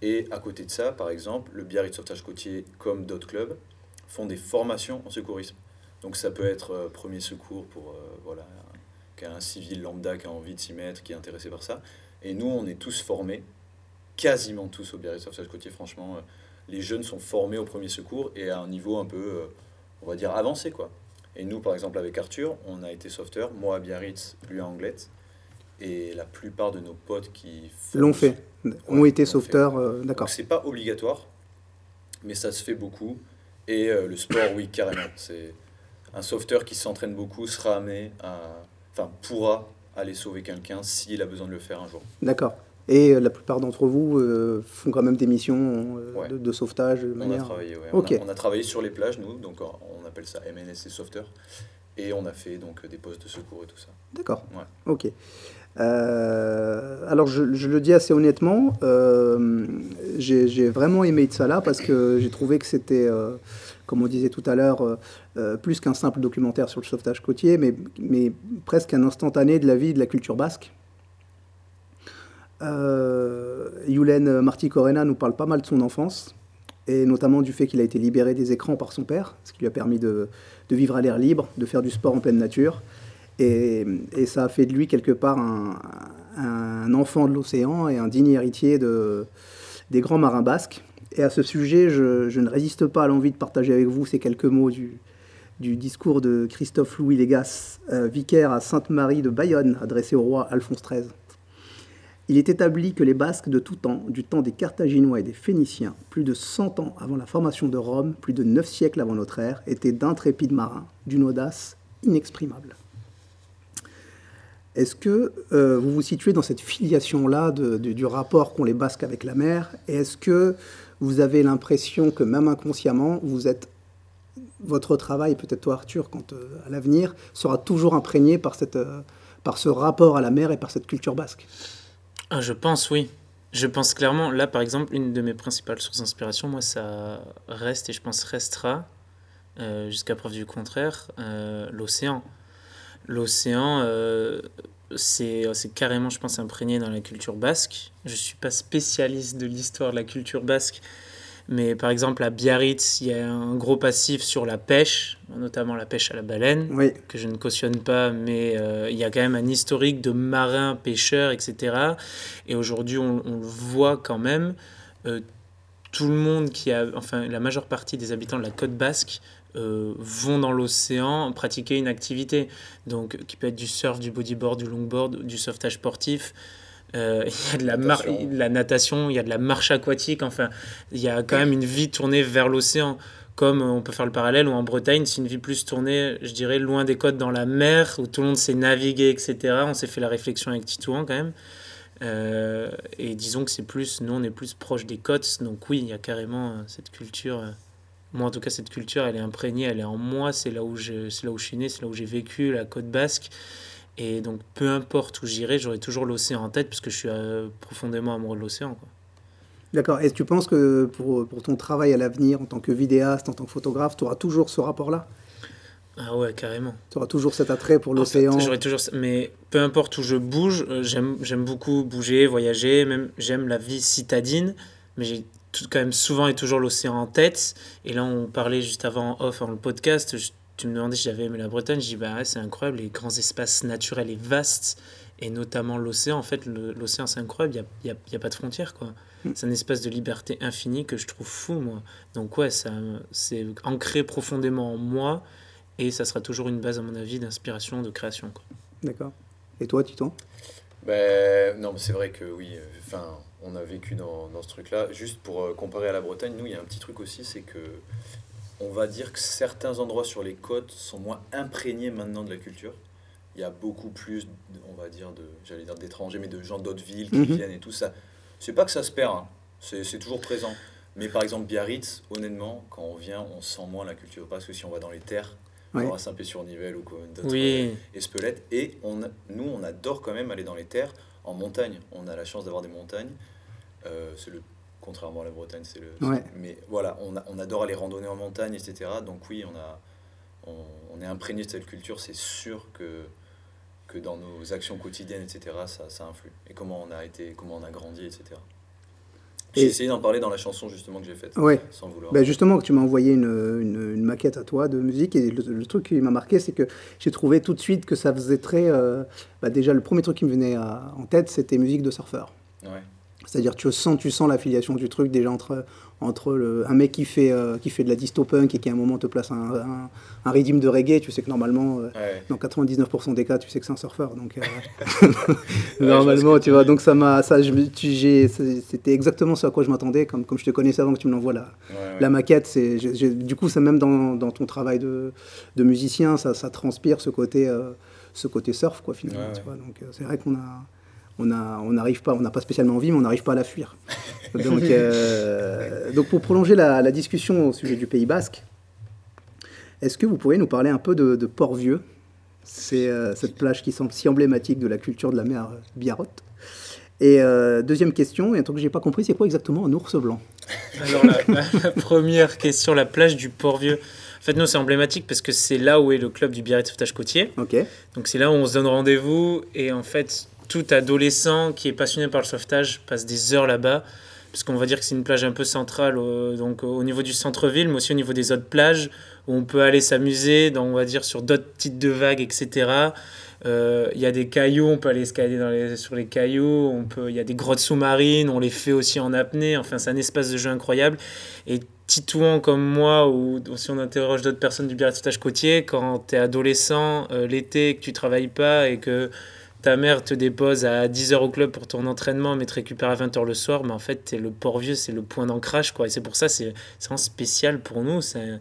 [SPEAKER 3] Et à côté de ça, par exemple, le Biarritz Sauvetage Côtier, comme d'autres clubs, font des formations en secourisme. Donc ça peut être euh, premier secours pour euh, voilà, un civil lambda qui a envie de s'y mettre, qui est intéressé par ça. Et nous, on est tous formés, quasiment tous au Biarritz Sauvetage Côtier, franchement les jeunes sont formés au premier secours et à un niveau un peu, euh, on va dire, avancé. quoi. Et nous, par exemple, avec Arthur, on a été sauveteur, moi à Biarritz, lui à Anglette. Et la plupart de nos potes qui
[SPEAKER 1] l'ont fait, ont été sauveteurs, euh, d'accord.
[SPEAKER 3] C'est pas obligatoire, mais ça se fait beaucoup. Et euh, le sport, oui, carrément. C'est un sauveteur qui s'entraîne beaucoup sera amené à, enfin, pourra aller sauver quelqu'un s'il a besoin de le faire un jour.
[SPEAKER 1] D'accord. Et euh, la plupart d'entre vous euh, font quand même des missions euh, de, sauvetage de
[SPEAKER 3] on manière... A travaillé, on, a, travaillé sur les plages, nous, donc on appelle ça MNSC Sauveteur. Et on a fait donc des postes de secours et tout ça.
[SPEAKER 1] D'accord. Ok. alors je, le dis assez honnêtement, j'ai vraiment aimé là parce que j'ai trouvé que c'était, comme on disait tout à l'heure, plus qu'un simple documentaire sur le sauvetage côtier, mais, mais presque un instantané de la vie de la culture basque. Euh, Yulen Marti Corena nous parle pas mal de son enfance, et notamment du fait qu'il a été libéré des écrans par son père, ce qui lui a permis de, vivre à l'air libre, de faire du sport en pleine nature. Et, ça a fait de lui quelque part un, enfant de l'océan et un digne héritier de, des grands marins basques. Et à ce sujet, je, ne résiste pas à l'envie de partager avec vous ces quelques mots du, du discours de Christophe Louis Légas, euh, vicaire à Sainte-Marie de Bayonne, adressé au roi Alphonse XIII. Il est établi que les Basques de tout temps, du temps des Carthaginois et des Phéniciens, plus de 100 ans avant la formation de Rome, plus de 9 siècles avant notre ère, étaient d'intrépides marins, d'une audace inexprimable. Est-ce que euh, vous vous situez dans cette filiation-là du rapport qu'ont les Basques avec la mer Et est-ce que vous avez l'impression que même inconsciemment, votre travail, peut-être toi Arthur, quant euh, à l'avenir, sera toujours imprégné euh, par ce rapport à la mer et par cette culture basque?
[SPEAKER 2] Ah, je pense, oui. Je pense clairement, là par exemple, une de mes principales sources d'inspiration, moi, ça reste et je pense restera, euh, jusqu'à preuve du contraire, euh, l'océan. L'océan, euh, c'est carrément, je pense, imprégné dans la culture basque. Je ne suis pas spécialiste de l'histoire de la culture basque, mais par exemple, à Biarritz, il y a un gros passif sur la pêche, notamment la pêche à la baleine, que je ne cautionne pas, mais euh, il y a quand même un historique de marins, pêcheurs, etc. Et aujourd'hui, on, le voit quand même. Euh, tout le monde qui a, enfin, la majeure partie des habitants de la côte basque euh, vont dans l'océan pratiquer une activité. Donc, qui peut être du surf, du bodyboard, du longboard, du sauvetage sportif. Euh, il y a de la, la natation, il y a de la marche aquatique, enfin, il y a quand même une vie tournée vers l'océan. Comme on peut faire le parallèle, ou en Bretagne, c'est une vie plus tournée, je dirais, loin des côtes dans la mer, où tout le monde sait naviguer, etc. On s'est fait la réflexion avec Titouan quand même. Euh, et disons que c'est plus, nous on est plus proche des côtes, donc oui, il y a carrément euh, cette culture. moi en tout cas, cette culture, elle est imprégnée, elle est en moi, c'est là où je, c'est là où je suis né, c'est là où j'ai vécu, la côte basque. Et donc, peu importe où j'irai, j'aurai toujours l'océan en tête parce que je suis euh, profondément amoureux de l'océan.
[SPEAKER 1] D'accord. Est-ce que tu penses que pour, pour ton travail à l'avenir, en tant que vidéaste, en tant que photographe, tu auras toujours ce rapport-là?
[SPEAKER 2] Ah ouais, carrément.
[SPEAKER 1] Tu auras toujours cet attrait pour l'océan?
[SPEAKER 2] J'aurai toujours Mais peu importe où je bouge, euh, j'aime beaucoup bouger, voyager, même j'aime la vie citadine, mais j'ai quand même souvent et toujours l'océan en tête. Et là, on parlait juste avant off, en le podcast, tu me demandais si j'avais aimé la Bretagne, je dis bah c'est incroyable, les grands espaces naturels et vastes, et notamment l'océan. En fait, l'océan c'est incroyable, il n'y a, y a, pas de frontières quoi. Mm. C'est un espace de liberté infinie que je trouve fou moi. Donc ouais, ça c'est ancré profondément en moi et ça sera toujours une base à mon avis d'inspiration, de création quoi.
[SPEAKER 1] D'accord. Et toi, Titon
[SPEAKER 3] ben, non, c'est vrai que oui. Enfin, on a vécu dans, dans ce truc-là. Juste pour euh, comparer à la Bretagne, nous, il y a un petit truc aussi, c'est que on va dire que certains endroits sur les côtes sont moins imprégnés maintenant de la culture. Il y a beaucoup plus, on va dire, de, j'allais dire d'étrangers, mais de gens d'autres villes qui mhm. viennent et tout ça. C'est pas que ça se perd, hein. c'est toujours présent. Mais par exemple, Biarritz, honnêtement, quand on vient, on sent moins la culture. Parce que si on va dans les terres, on va Saint-Pé-sur-Nivelle ou d'autres oui. Espelette, et on, nous, on adore quand même aller dans les terres, en montagne. On a la chance d'avoir des montagnes. Euh, c'est le contrairement à la Bretagne, c'est le. Mais voilà, on, on, adore aller randonner en montagne, etc. Donc oui, on a, on, est imprégné de cette culture. C'est sûr que que dans nos actions quotidiennes, etc. Ça, ça influe. Et comment on a été, comment on a grandi, etc. J'ai essayé d'en parler dans la chanson justement que j'ai faite,
[SPEAKER 1] ouais. sans vouloir. Ben justement, tu m'as envoyé une, une, maquette à toi de musique et le, truc qui m'a marqué, c'est que j'ai trouvé tout de suite que ça faisait très. Euh, bah déjà, le premier truc qui me venait en tête, c'était musique de surfeur. Ouais. C'est-à-dire tu sens, tu sens l'affiliation du truc déjà entre, entre le, un mec qui fait, euh, qui fait de la disto-punk et qui à un moment te place un, un, un rythme de reggae, tu sais que normalement, euh, dans 99% des cas, tu sais que c'est un surfeur. Donc, euh, <laughs> <laughs> normalement, tu vois, donc ça m'a, ça, c'était exactement ce à quoi je m'attendais, comme, comme je te connaissais avant que tu me l'envoies la, la maquette. C'est, du coup, c'est même dans, dans, ton travail de, de musicien, ça, ça transpire ce côté, ce côté surf, quoi, finalement. Tu vois, donc c'est vrai qu'on a on n'arrive pas, on n'a pas spécialement envie, mais on n'arrive pas à la fuir. <laughs> Donc, euh, donc pour prolonger la, discussion au sujet du Pays Basque, est-ce que vous pourriez nous parler un peu de, Port-Vieux C'est euh, cette plage qui semble si emblématique de la culture de la mer Biarrotte. Et euh, deuxième question, et un truc que j'ai pas compris, c'est quoi exactement un ours blanc? <laughs>
[SPEAKER 2] Alors la, première question, la plage du Port-Vieux. En fait, nous, c'est emblématique parce que c'est là où est le club du Biarritz Sauvetage Côtier. Ok. Donc c'est là où on se donne rendez-vous et en fait, tout adolescent qui est passionné par le sauvetage passe des heures là-bas, parce qu'on va dire que c'est une plage un peu centrale donc au niveau du centre-ville, mais aussi au niveau des autres plages, où on peut aller s'amuser, on va dire sur d'autres types de vagues, etc. Euh, il y a des cailloux, on peut aller escalader sur les cailloux, on peut, il y a des grottes sous-marines, on les fait aussi en apnée, enfin c'est un espace de jeu incroyable. Et Titouan comme moi, ou si on interroge d'autres personnes du biarritz côtier, quand tu es adolescent, euh, l'été, que tu travailles pas et que ta mère te dépose à 10h au club pour ton entraînement, mais te récupère à 20h le soir, mais en fait, es le Port-Vieux, c'est le point d'ancrage, quoi. Et c'est pour ça, c'est vraiment spécial pour nous. C'est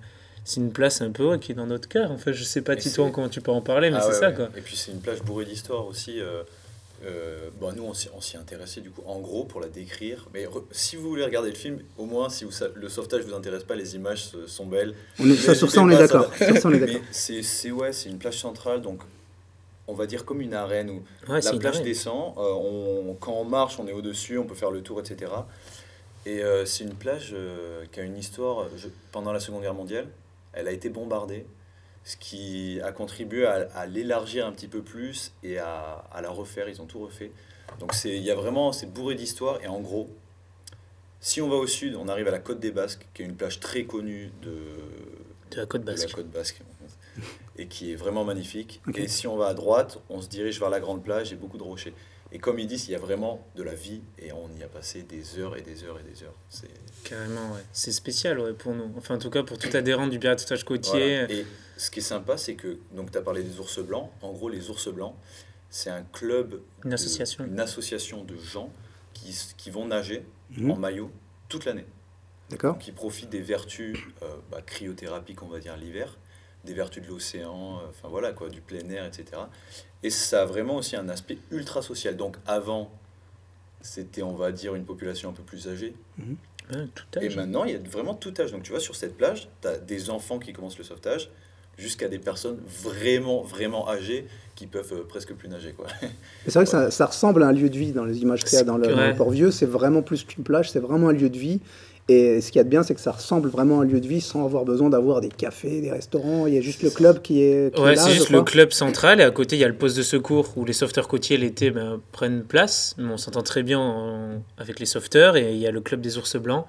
[SPEAKER 2] une place un peu qui est dans notre cœur. En fait, je sais pas, Tito, comment tu peux en parler, mais ah c'est ça, quoi.
[SPEAKER 3] Et puis, c'est une plage bourrée d'histoire aussi. Euh, euh, bon, nous, on s'y intéressait du coup, en gros, pour la décrire. Mais si vous voulez regarder le film, au moins, si vous, le sauvetage vous intéresse pas, les images sont belles.
[SPEAKER 1] On est, ça, sur ça, on est d'accord.
[SPEAKER 3] C'est ouais, une plage centrale, donc on va dire comme une arène où la plage descend, euh, on, quand on marche, on est au-dessus, on peut faire le tour, etc. Et euh, c'est une plage euh, qui a une histoire pendant la Seconde Guerre mondiale. Elle a été bombardée, ce qui a contribué à, l'élargir un petit peu plus et à, la refaire. Ils ont tout refait. Donc il y a vraiment, c'est bourré d'histoire. Et en gros, si on va au sud, on arrive à la côte des Basques, qui est une plage très connue de,
[SPEAKER 2] de la côte basque.
[SPEAKER 3] De la côte basque et qui est vraiment magnifique. Et si on va à droite, on se dirige vers la grande plage et beaucoup de rochers. Et comme ils disent, il y a vraiment de la vie et on y a passé des heures et des heures et des heures. C'est...
[SPEAKER 2] Carrément, ouais. C'est spécial ouais, pour nous. Enfin, en tout cas, pour tout adhérent du biarritz côtier.
[SPEAKER 3] Et ce qui est sympa, c'est que, donc tu as parlé des ours blancs. En gros, les ours blancs, c'est un club,
[SPEAKER 2] une association,
[SPEAKER 3] une association de gens qui, qui vont nager mhm. en maillot toute l'année. D'accord. Qui profitent des vertus euh, bah, cryothérapie qu'on va dire l'hiver des vertus de l'océan, euh, enfin voilà quoi, du plein air, etc. Et ça a vraiment aussi un aspect ultra social. Donc avant, c'était, on va dire, une population un peu plus âgée.
[SPEAKER 2] Mhm.
[SPEAKER 3] Et maintenant, il y a vraiment tout âge. Donc tu vois, sur cette plage, tu as des enfants qui commencent le sauvetage, jusqu'à des personnes vraiment, vraiment âgées qui peuvent euh, presque plus nager. Quoi. <laughs>
[SPEAKER 1] C'est vrai que ça, ça, ressemble à un lieu de vie dans les images qu'il y a dans le, dans le Port-Vieux. C'est vraiment plus qu'une plage, c'est vraiment un lieu de vie. Et ce qu'il y a de bien, c'est que ça ressemble vraiment à un lieu de vie sans avoir besoin d'avoir des cafés, des restaurants. Il y a juste le club qui est. Qui
[SPEAKER 2] ouais, c'est juste le club central. Et à côté, il y a le poste de secours où les sauveteurs côtiers l'été ben, prennent place. On s'entend très bien avec les sauveteurs. Et il y a le club des ours blancs.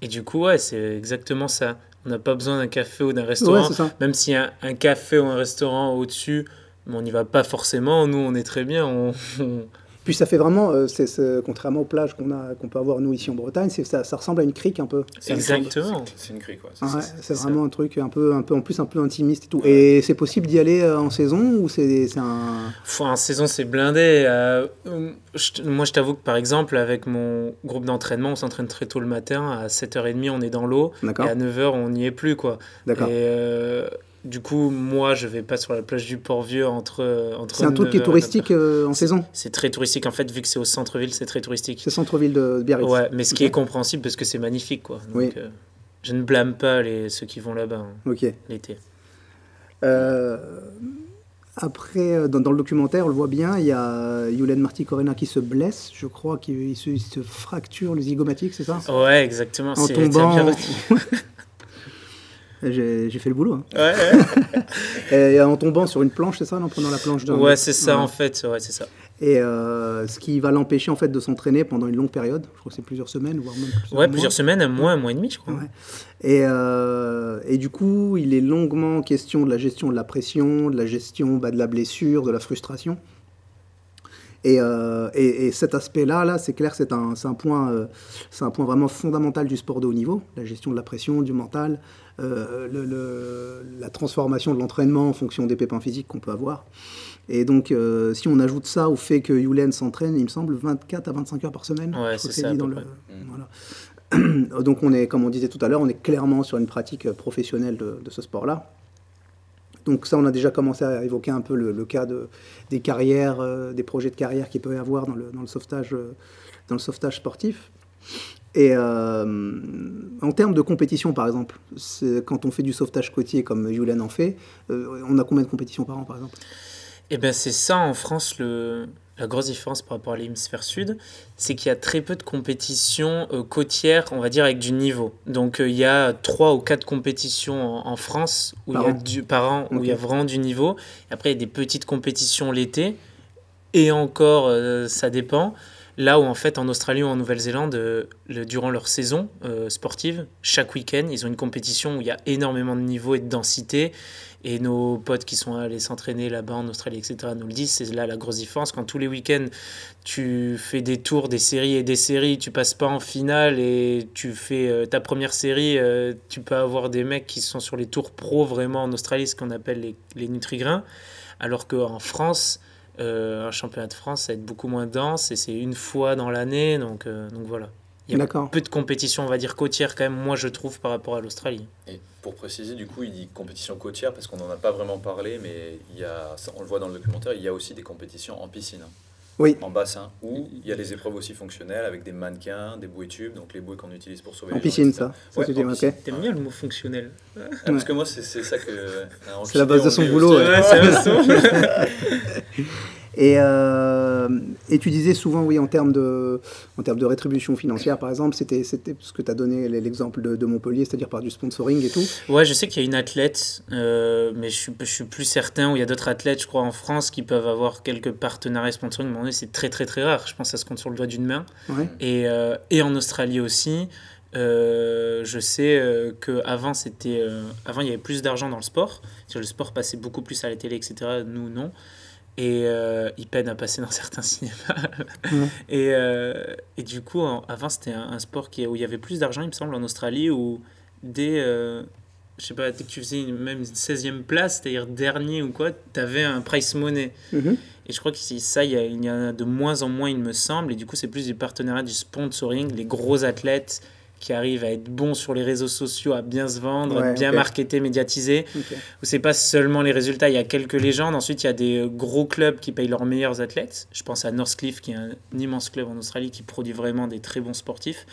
[SPEAKER 2] Et du coup, ouais, c'est exactement ça. On n'a pas besoin d'un café ou d'un restaurant. même s'il y a un café ou un restaurant au-dessus, on n'y va pas forcément. Nous, on est très bien. on, <laughs>
[SPEAKER 1] puis ça fait vraiment, euh, c'est, contrairement aux plages qu'on a, qu'on peut avoir nous ici en Bretagne, c'est, ça, ça ressemble à une crique un peu.
[SPEAKER 2] Exactement.
[SPEAKER 3] C'est, une crique,
[SPEAKER 1] ouais. C'est, vraiment un truc un peu, un peu, en plus un peu intimiste et tout. Et c'est possible d'y aller euh, en saison ou c'est, un.
[SPEAKER 2] en saison, c'est blindé. Euh, moi, je t'avoue que par exemple, avec mon groupe d'entraînement, on s'entraîne très tôt le matin. À 7h30, on est dans l'eau. Et à 9h, on n'y est plus, quoi. D'accord. Et du coup, moi, je vais pas sur la plage du Port-Vieux entre, entre.
[SPEAKER 1] C'est un truc qui est touristique euh, en saison
[SPEAKER 2] C'est très touristique. En fait, vu que c'est au centre-ville, c'est très touristique.
[SPEAKER 1] C'est centre-ville de Biarritz.
[SPEAKER 2] Ouais, mais ce qui est compréhensible parce que c'est magnifique, quoi. Donc, oui. Euh, je ne blâme pas les, ceux qui vont là-bas hein, l'été.
[SPEAKER 1] Euh, après, dans, le documentaire, on le voit bien, il y a Yulen Marty Corena qui se blesse, je crois, qu'il se, se, fracture le zygomatique, c'est ça?
[SPEAKER 2] Ouais, exactement.
[SPEAKER 1] En tombant. <laughs> <laughs> J'ai fait le boulot. Hein.
[SPEAKER 2] Ouais, <laughs>
[SPEAKER 1] et en tombant sur une planche, c'est ça, en prenant la planche
[SPEAKER 2] de. Ouais, c'est ça, en fait. Ouais, c'est ça.
[SPEAKER 1] Et euh, ce qui va l'empêcher en fait de s'entraîner pendant une longue période. Je crois que c'est plusieurs semaines, voire même
[SPEAKER 2] plusieurs Ouais, plusieurs semaines, un mois, un mois et demi, je crois.
[SPEAKER 1] Et, euh, et, du coup, il est longuement question de la gestion de la pression, de la gestion bah, de la blessure, de la frustration. Et, euh, et, et, cet aspect-là, là, c'est clair, c'est un, un, point, euh, c'est un point vraiment fondamental du sport de haut niveau, la gestion de la pression, du mental, euh, le, la transformation de l'entraînement en fonction des pépins physiques qu'on peut avoir. Et donc, euh, si on ajoute ça au fait que Yulen s'entraîne, il me semble, 24 à 25 heures par semaine.
[SPEAKER 2] Ouais, c'est ça. Dans le,
[SPEAKER 1] voilà. <clears throat> donc, on est, comme on disait tout à l'heure, on est clairement sur une pratique professionnelle de, de ce sport-là. Donc ça, on a déjà commencé à évoquer un peu le, cas de, des carrières, euh, des projets de carrière qu'il peut y avoir dans le, sauvetage, euh, dans le sauvetage sportif. Et euh, en termes de compétition, par exemple, quand on fait du sauvetage côtier comme Yulen en fait, on a combien de compétitions par an, par exemple?
[SPEAKER 2] Eh bien, c'est ça en France le, la grosse différence par rapport à l'hémisphère sud, c'est qu'il y a très peu de compétitions euh, côtières, on va dire, avec du niveau. Donc euh, il y a trois ou quatre compétitions en, France où par il y a an. du, par an, où il y a vraiment du niveau. Et après, il y a des petites compétitions l'été. Et encore, euh, ça dépend. Là où en fait en Australie ou en Nouvelle-Zélande, le, durant leur saison sportive, chaque week-end, ils ont une compétition où il y a énormément de niveau et de densité. Et nos potes qui sont allés s'entraîner là-bas en Australie, etc., nous le disent, c'est là la grosse différence. Quand tous les week-ends, tu fais des tours, des séries et des séries, tu passes pas en finale et tu fais euh, ta première série, euh, tu peux avoir des mecs qui sont sur les tours pro vraiment en Australie, ce qu'on appelle les, les nutrigrains. Alors qu'en France, euh, un championnat de France, ça va être beaucoup moins dense et c'est une fois dans l'année. Donc, donc voilà. Il y a peu de compétition, on va dire, côtière quand même, moi je trouve, par rapport à l'Australie.
[SPEAKER 3] Et pour préciser, du coup, il dit compétition côtière parce qu'on n'en a pas vraiment parlé, mais il y a, on le voit dans le documentaire, il y a aussi des compétitions en piscine.
[SPEAKER 1] Oui.
[SPEAKER 3] En bassin, où il y a les épreuves aussi fonctionnelles avec des mannequins, des bouées tubes, donc les bouées qu'on utilise pour sauver
[SPEAKER 1] en piscine, ça.
[SPEAKER 2] Ouais, T'aimes bien le mot fonctionnel
[SPEAKER 3] ah, Parce que moi, c'est ça que.
[SPEAKER 1] C'est la base de son boulot. Ouais, c'est <laughs> Et, euh, et tu disais souvent, oui, en termes de, en termes de rétribution financière, par exemple, c'était ce que tu as donné l'exemple de, de, Montpellier, c'est-à-dire par du sponsoring et tout.
[SPEAKER 2] Ouais, je sais qu'il y a une athlète, euh, mais je suis, je suis plus certain, où il y a d'autres athlètes, je crois, en France, qui peuvent avoir quelques partenariats sponsoring, mais c'est très, très, très rare. Je pense que ça se compte sur le doigt d'une main.
[SPEAKER 1] Ouais.
[SPEAKER 2] Et, euh, et en Australie aussi. Euh, je sais euh, qu'avant, c'était, euh, avant, il y avait plus d'argent dans le sport. Le sport passait beaucoup plus à la télé, etc. Nous, non. Et euh, ils peinent à passer dans <laughs> certains cinémas. et, euh, et, du coup, avant, c'était un, sport qui, où il y avait plus d'argent, il me semble, en Australie, où dès, euh, je sais pas, dès que tu faisais une, même une 16e place, c'est-à-dire dernier ou quoi, tu avais un price money.
[SPEAKER 1] Mhm.
[SPEAKER 2] Et je crois que ça, il y, a, il y en a de moins en moins, il me semble. Et du coup, c'est plus du partenariat, du sponsoring, les gros athlètes qui arrive à être bon sur les réseaux sociaux, à bien se vendre, bien marketer, médiatiser.
[SPEAKER 1] Okay.
[SPEAKER 2] Où c'est pas seulement les résultats, il y a quelques légendes. Ensuite, il y a des gros clubs qui payent leurs meilleurs athlètes. Je pense à Northcliffe, qui est un immense club en Australie qui produit vraiment des très bons sportifs.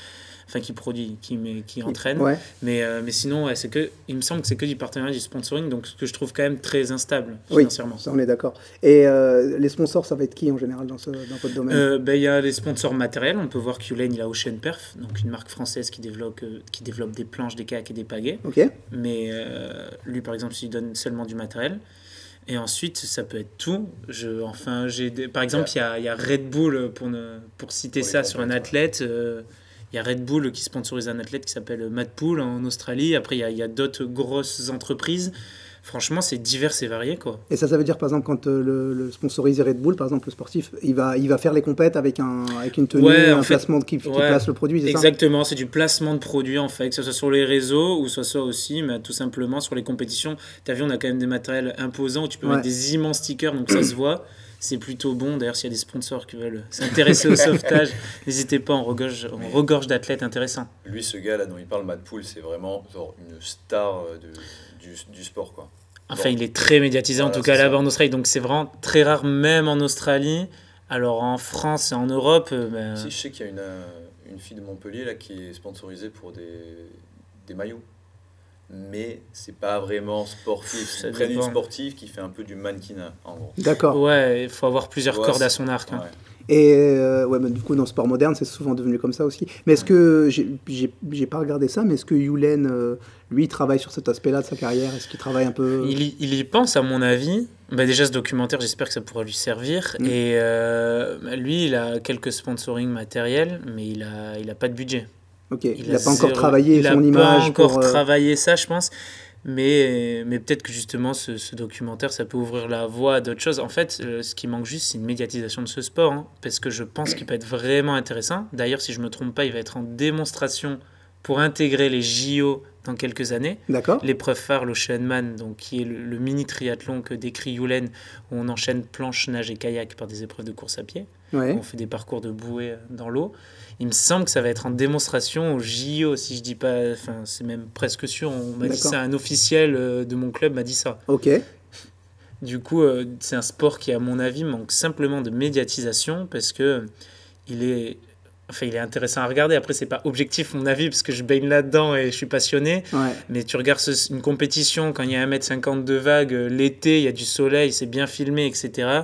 [SPEAKER 2] Enfin qui produit, qui, met, qui entraîne. Mais, euh, mais sinon, c'est que, il me semble que c'est que du partenariat, du sponsoring, donc ce que je trouve quand même très instable financièrement.
[SPEAKER 1] Oui, ça on est d'accord. Et euh, les sponsors, ça va être qui en général dans, ce, dans votre domaine?
[SPEAKER 2] Euh, ben, Il y a les sponsors matériels, on peut voir qu'Ulen, il a Ocean Perf, donc une marque française qui développe, qui développe des planches, des kayaks et des pagaies.
[SPEAKER 1] Ok.
[SPEAKER 2] Mais lui, par exemple, s'il donne seulement du matériel. Et ensuite, ça peut être tout. Je, enfin, j'ai par exemple, il y, a, y, a, Red Bull, pour, ne, pour citer ça, sur un athlète. Euh, il y a Red Bull qui sponsorise un athlète qui s'appelle Matt Pool en Australie. Après, il y a, y a d'autres grosses entreprises franchement, c'est divers et varié. Quoi.
[SPEAKER 1] Et ça, ça veut dire, par exemple, quand euh, le, le Red Bull, par exemple, le sportif, il va, il va faire les compètes avec, un, avec une tenue, un placement qui, qui place le produit,
[SPEAKER 2] c'est Exactement, c'est du placement de produit, en fait, que ce soit sur les réseaux ou ce soit aussi, mais tout simplement sur les compétitions. Tu as vu, on a quand même des matériels imposants où tu peux mettre des immenses stickers, donc ça se voit. C'est plutôt bon. D'ailleurs, s'il y a des sponsors qui veulent s'intéresser au <laughs> sauvetage, n'hésitez pas, on regorge, on regorge d'athlètes intéressants.
[SPEAKER 3] Lui, ce gars là dont il parle, Matt Pool, c'est vraiment genre une star de, du, du sport. Quoi.
[SPEAKER 2] Enfin, il est très médiatisé, en tout cas là-bas en Australie. Donc c'est vraiment très rare, même en Australie. Alors en France et en Europe. Euh, ben...
[SPEAKER 3] Si, je sais qu'il y a une, euh, une, fille de Montpellier là, qui est sponsorisée pour des, des maillots. Mais c'est pas vraiment sportif. C'est une sportive qui fait un peu du mannequinat, en gros.
[SPEAKER 1] D'accord.
[SPEAKER 2] Ouais, il faut avoir plusieurs cordes à son arc. Hein.
[SPEAKER 1] Et euh, ouais, du coup, dans le sport moderne, c'est souvent devenu comme ça aussi. Mais est-ce que, j'ai pas regardé ça, mais est-ce que Yulen, euh, lui, travaille sur cet aspect-là de sa carrière? Est-ce qu'il travaille un peu?
[SPEAKER 2] Il y, il y, pense, à mon avis. Bah déjà, ce documentaire, j'espère que ça pourra lui servir. Mm. Et euh, bah, lui, il a quelques sponsoring matériels, mais il n'a il a pas de budget.
[SPEAKER 1] Ok, il n'a pas encore travaillé son image. Il n'a pas
[SPEAKER 2] encore travaillé ça, je pense. Mais, mais peut-être que justement, ce, ce, documentaire, ça peut ouvrir la voie à d'autres choses. En fait, euh, ce qui manque juste, c'est une médiatisation de ce sport. Hein, parce que je pense qu'il peut être vraiment intéressant. D'ailleurs, si je ne me trompe pas, il va être en démonstration pour intégrer les JO dans quelques années.
[SPEAKER 1] D'accord.
[SPEAKER 2] L'épreuve phare, l'Oceanman, donc qui est le, mini triathlon que décrit Yulen, où on enchaîne planche, nage et kayak par des épreuves de course à pied. On fait des parcours de bouée dans l'eau. Il me semble que ça va être en démonstration au JO, si je dis pas. Enfin, c'est même presque sûr. On m'a dit ça, un officiel euh, de mon club m'a dit ça.
[SPEAKER 1] Ok.
[SPEAKER 2] Du coup, euh, c'est un sport qui, à mon avis, manque simplement de médiatisation parce que il est, enfin, il est intéressant à regarder. Après, c'est pas objectif mon avis parce que je baigne là-dedans et je suis passionné. Mais tu regardes une compétition quand il y a 1m50 de vague, euh, l'été, il y a du soleil, c'est bien filmé, etc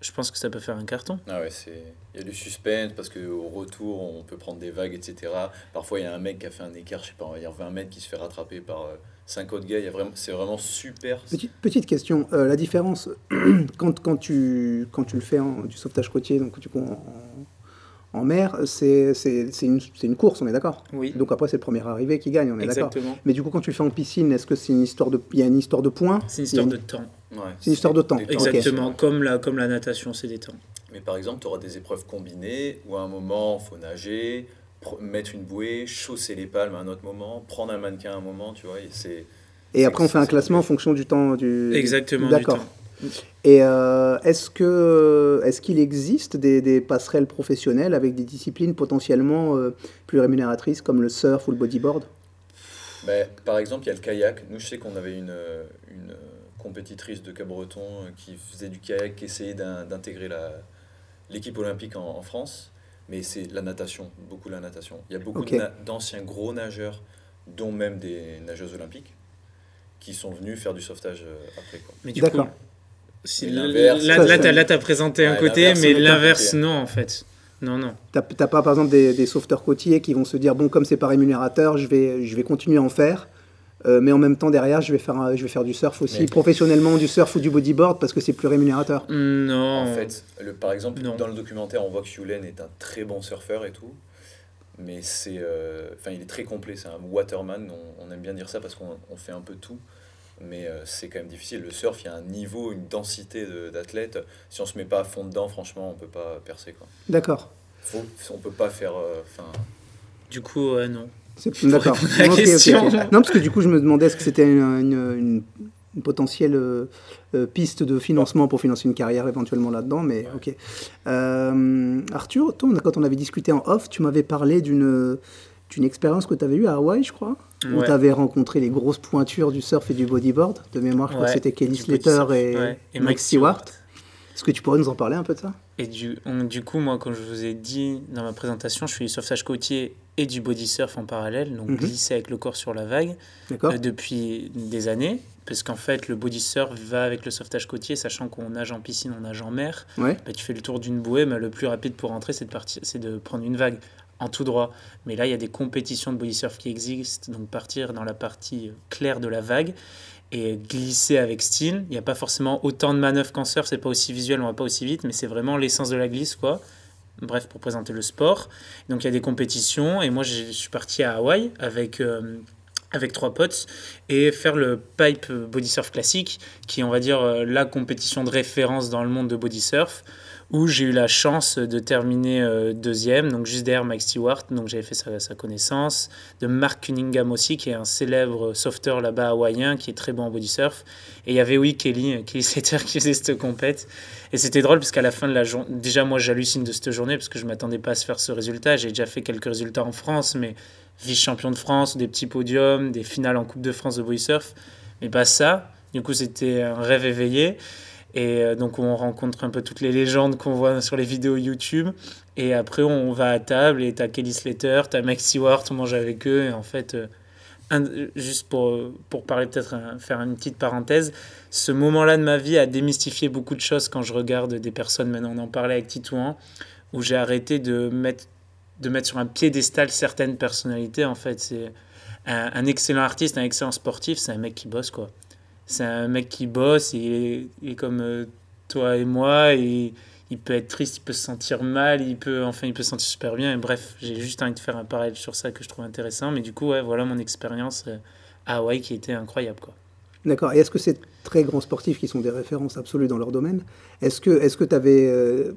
[SPEAKER 2] je pense que ça peut faire un carton.
[SPEAKER 3] Ah ouais, c'est il y a du suspense parce qu'au retour, on peut prendre des vagues, etc. Parfois, il y a un mec qui a fait un écart, je sais pas, il y a 20 mètres qui se fait rattraper par 5 euh, autres gars. Vraiment, c'est vraiment super.
[SPEAKER 1] Petite, petite question, euh, la différence, <clears throat> quand, quand, tu, quand tu le fais en, du sauvetage côtier, donc du coup en, en mer, c'est une, une, course, on est d'accord?
[SPEAKER 2] Oui.
[SPEAKER 1] Donc après, c'est le premier arrivé qui gagne, on est d'accord? Mais du coup, quand tu le fais en piscine, est-ce que c'est une histoire de, il y a une histoire de points?
[SPEAKER 2] C'est une histoire de temps.
[SPEAKER 1] C'est une histoire de temps.
[SPEAKER 2] Exactement, comme, la, comme la natation, c'est des temps.
[SPEAKER 3] Mais par exemple, tu auras des épreuves combinées où à un moment, il faut nager, mettre une bouée, chausser les palmes à un autre moment, prendre un mannequin à un moment, tu vois. Et,
[SPEAKER 1] et après, on fait un classement en fonction du temps. Du...
[SPEAKER 2] Exactement. D'accord.
[SPEAKER 1] Et euh, est-ce que est-ce qu'il existe des, des, passerelles professionnelles avec des disciplines potentiellement euh, plus rémunératrices comme le surf ou le bodyboard?
[SPEAKER 3] Ben, Par exemple, il y a le kayak. Nous, je sais qu'on avait une, une compétitrice de Cap-Breton qui faisait du kayak, qui essayait d'intégrer l'équipe olympique en, France. Mais c'est la natation, beaucoup la natation. Il y a beaucoup d'anciens gros nageurs, dont même des nageuses olympiques, qui sont venus faire du sauvetage euh, après.
[SPEAKER 1] D'accord.
[SPEAKER 2] Là, tu as, présenté un côté, mais l'inverse, non, en fait. Non, non.
[SPEAKER 1] T'as pas, par exemple, des, des, sauveteurs côtiers qui vont se dire, bon, comme c'est pas rémunérateur, je vais, je vais continuer à en faire. Euh, mais en même temps, derrière, je vais faire, je vais faire du surf aussi, professionnellement, du surf ou du bodyboard, parce que c'est plus rémunérateur.
[SPEAKER 2] Non.
[SPEAKER 3] En fait, le, par exemple, dans le documentaire, on voit que Yulen est un très bon surfeur et tout. Mais c'est, euh, enfin, il est très complet. C'est un waterman. On, on, aime bien dire ça parce qu'on fait un peu tout mais euh, c'est quand même difficile. Le surf, il y a un niveau, une densité d'athlètes. Si on se met pas à fond dedans, franchement, on peut pas percer.
[SPEAKER 1] D'accord.
[SPEAKER 3] On peut pas faire. Euh, enfin.
[SPEAKER 2] du coup, non.
[SPEAKER 1] D'accord. Non, parce que du coup, je me demandais est-ce que c'était une, une, potentielle euh, piste de financement pour financer une carrière éventuellement là-dedans, mais ok. Arthur, toi, quand on avait discuté en off, tu m'avais parlé d'une une expérience que tu avais eue à Hawaï, je crois, où tu avais rencontré les grosses pointures du surf et du bodyboard. De mémoire, je crois que c'était Kelly Slater et, Mike Stewart. Est-ce que tu pourrais nous en parler un peu de ça?
[SPEAKER 2] Et du, du coup, moi, comme je vous ai dit dans ma présentation, je fais du sauvetage côtier et du body surf en parallèle, donc mhm. glisser avec le corps sur la vague euh, depuis des années. Parce qu'en fait, le body surf va avec le sauvetage côtier, sachant qu'on nage en piscine, on nage en mer. Bah, tu fais le tour d'une bouée, mais le plus rapide pour rentrer, c'est de, partir, de prendre une vague en tout droit. Mais là, il y a des compétitions de body surf qui existent, donc partir dans la partie claire de la vague et glisser avec style. Il n'y a pas forcément autant de manœuvres qu'en surf, c'est pas aussi visuel, on va pas aussi vite, mais c'est vraiment l'essence de la glisse, quoi. Bref, pour présenter le sport. Donc il y a des compétitions, et moi je suis parti à Hawaï avec, euh, avec trois potes et faire le pipe body surf classique, qui est, on va dire, euh, la compétition de référence dans le monde de body surf où j'ai eu la chance de terminer euh, deuxième, donc juste derrière Mike Stewart, donc j'avais fait sa, connaissance, de Mark Cunningham aussi, qui est un célèbre sauveteur là-bas hawaïen, qui est très bon en body surf, et il y avait oui Kelly, euh, Kelly Slater <laughs> qui faisait cette compète, et c'était drôle parce qu'à la fin de la journée, déjà moi j'hallucine de cette journée parce que je m'attendais pas à se faire ce résultat, j'ai déjà fait quelques résultats en France, mais vice-champion de France, des petits podiums, des finales en Coupe de France de body surf, mais pas ça, du coup c'était un rêve éveillé. Et euh, donc on rencontre un peu toutes les légendes qu'on voit sur les vidéos YouTube. Et après on va à table et t'as Kelly Slater, t'as Max Stewart, on mange avec eux. Et en fait, euh, juste pour, pour parler peut-être, faire une petite parenthèse, ce moment-là de ma vie a démystifié beaucoup de choses quand je regarde des personnes, maintenant on en parlait avec Titouan, où j'ai arrêté de mettre, de mettre sur un piédestal certaines personnalités. En fait, c'est un excellent artiste, un excellent sportif, c'est un mec qui bosse quoi c'est un mec qui bosse, et est, comme euh, toi et moi, et il peut être triste, il peut se sentir mal, il peut, enfin, il peut se sentir super bien. Et bref, j'ai juste envie de faire un parallèle sur ça que je trouve intéressant. Mais du coup, ouais, voilà mon expérience euh, à Hawaï qui était incroyable. Quoi.
[SPEAKER 1] D'accord. Et est-ce que ces très grands sportifs qui sont des références absolues dans leur domaine, est-ce que est-ce que tu avais, euh,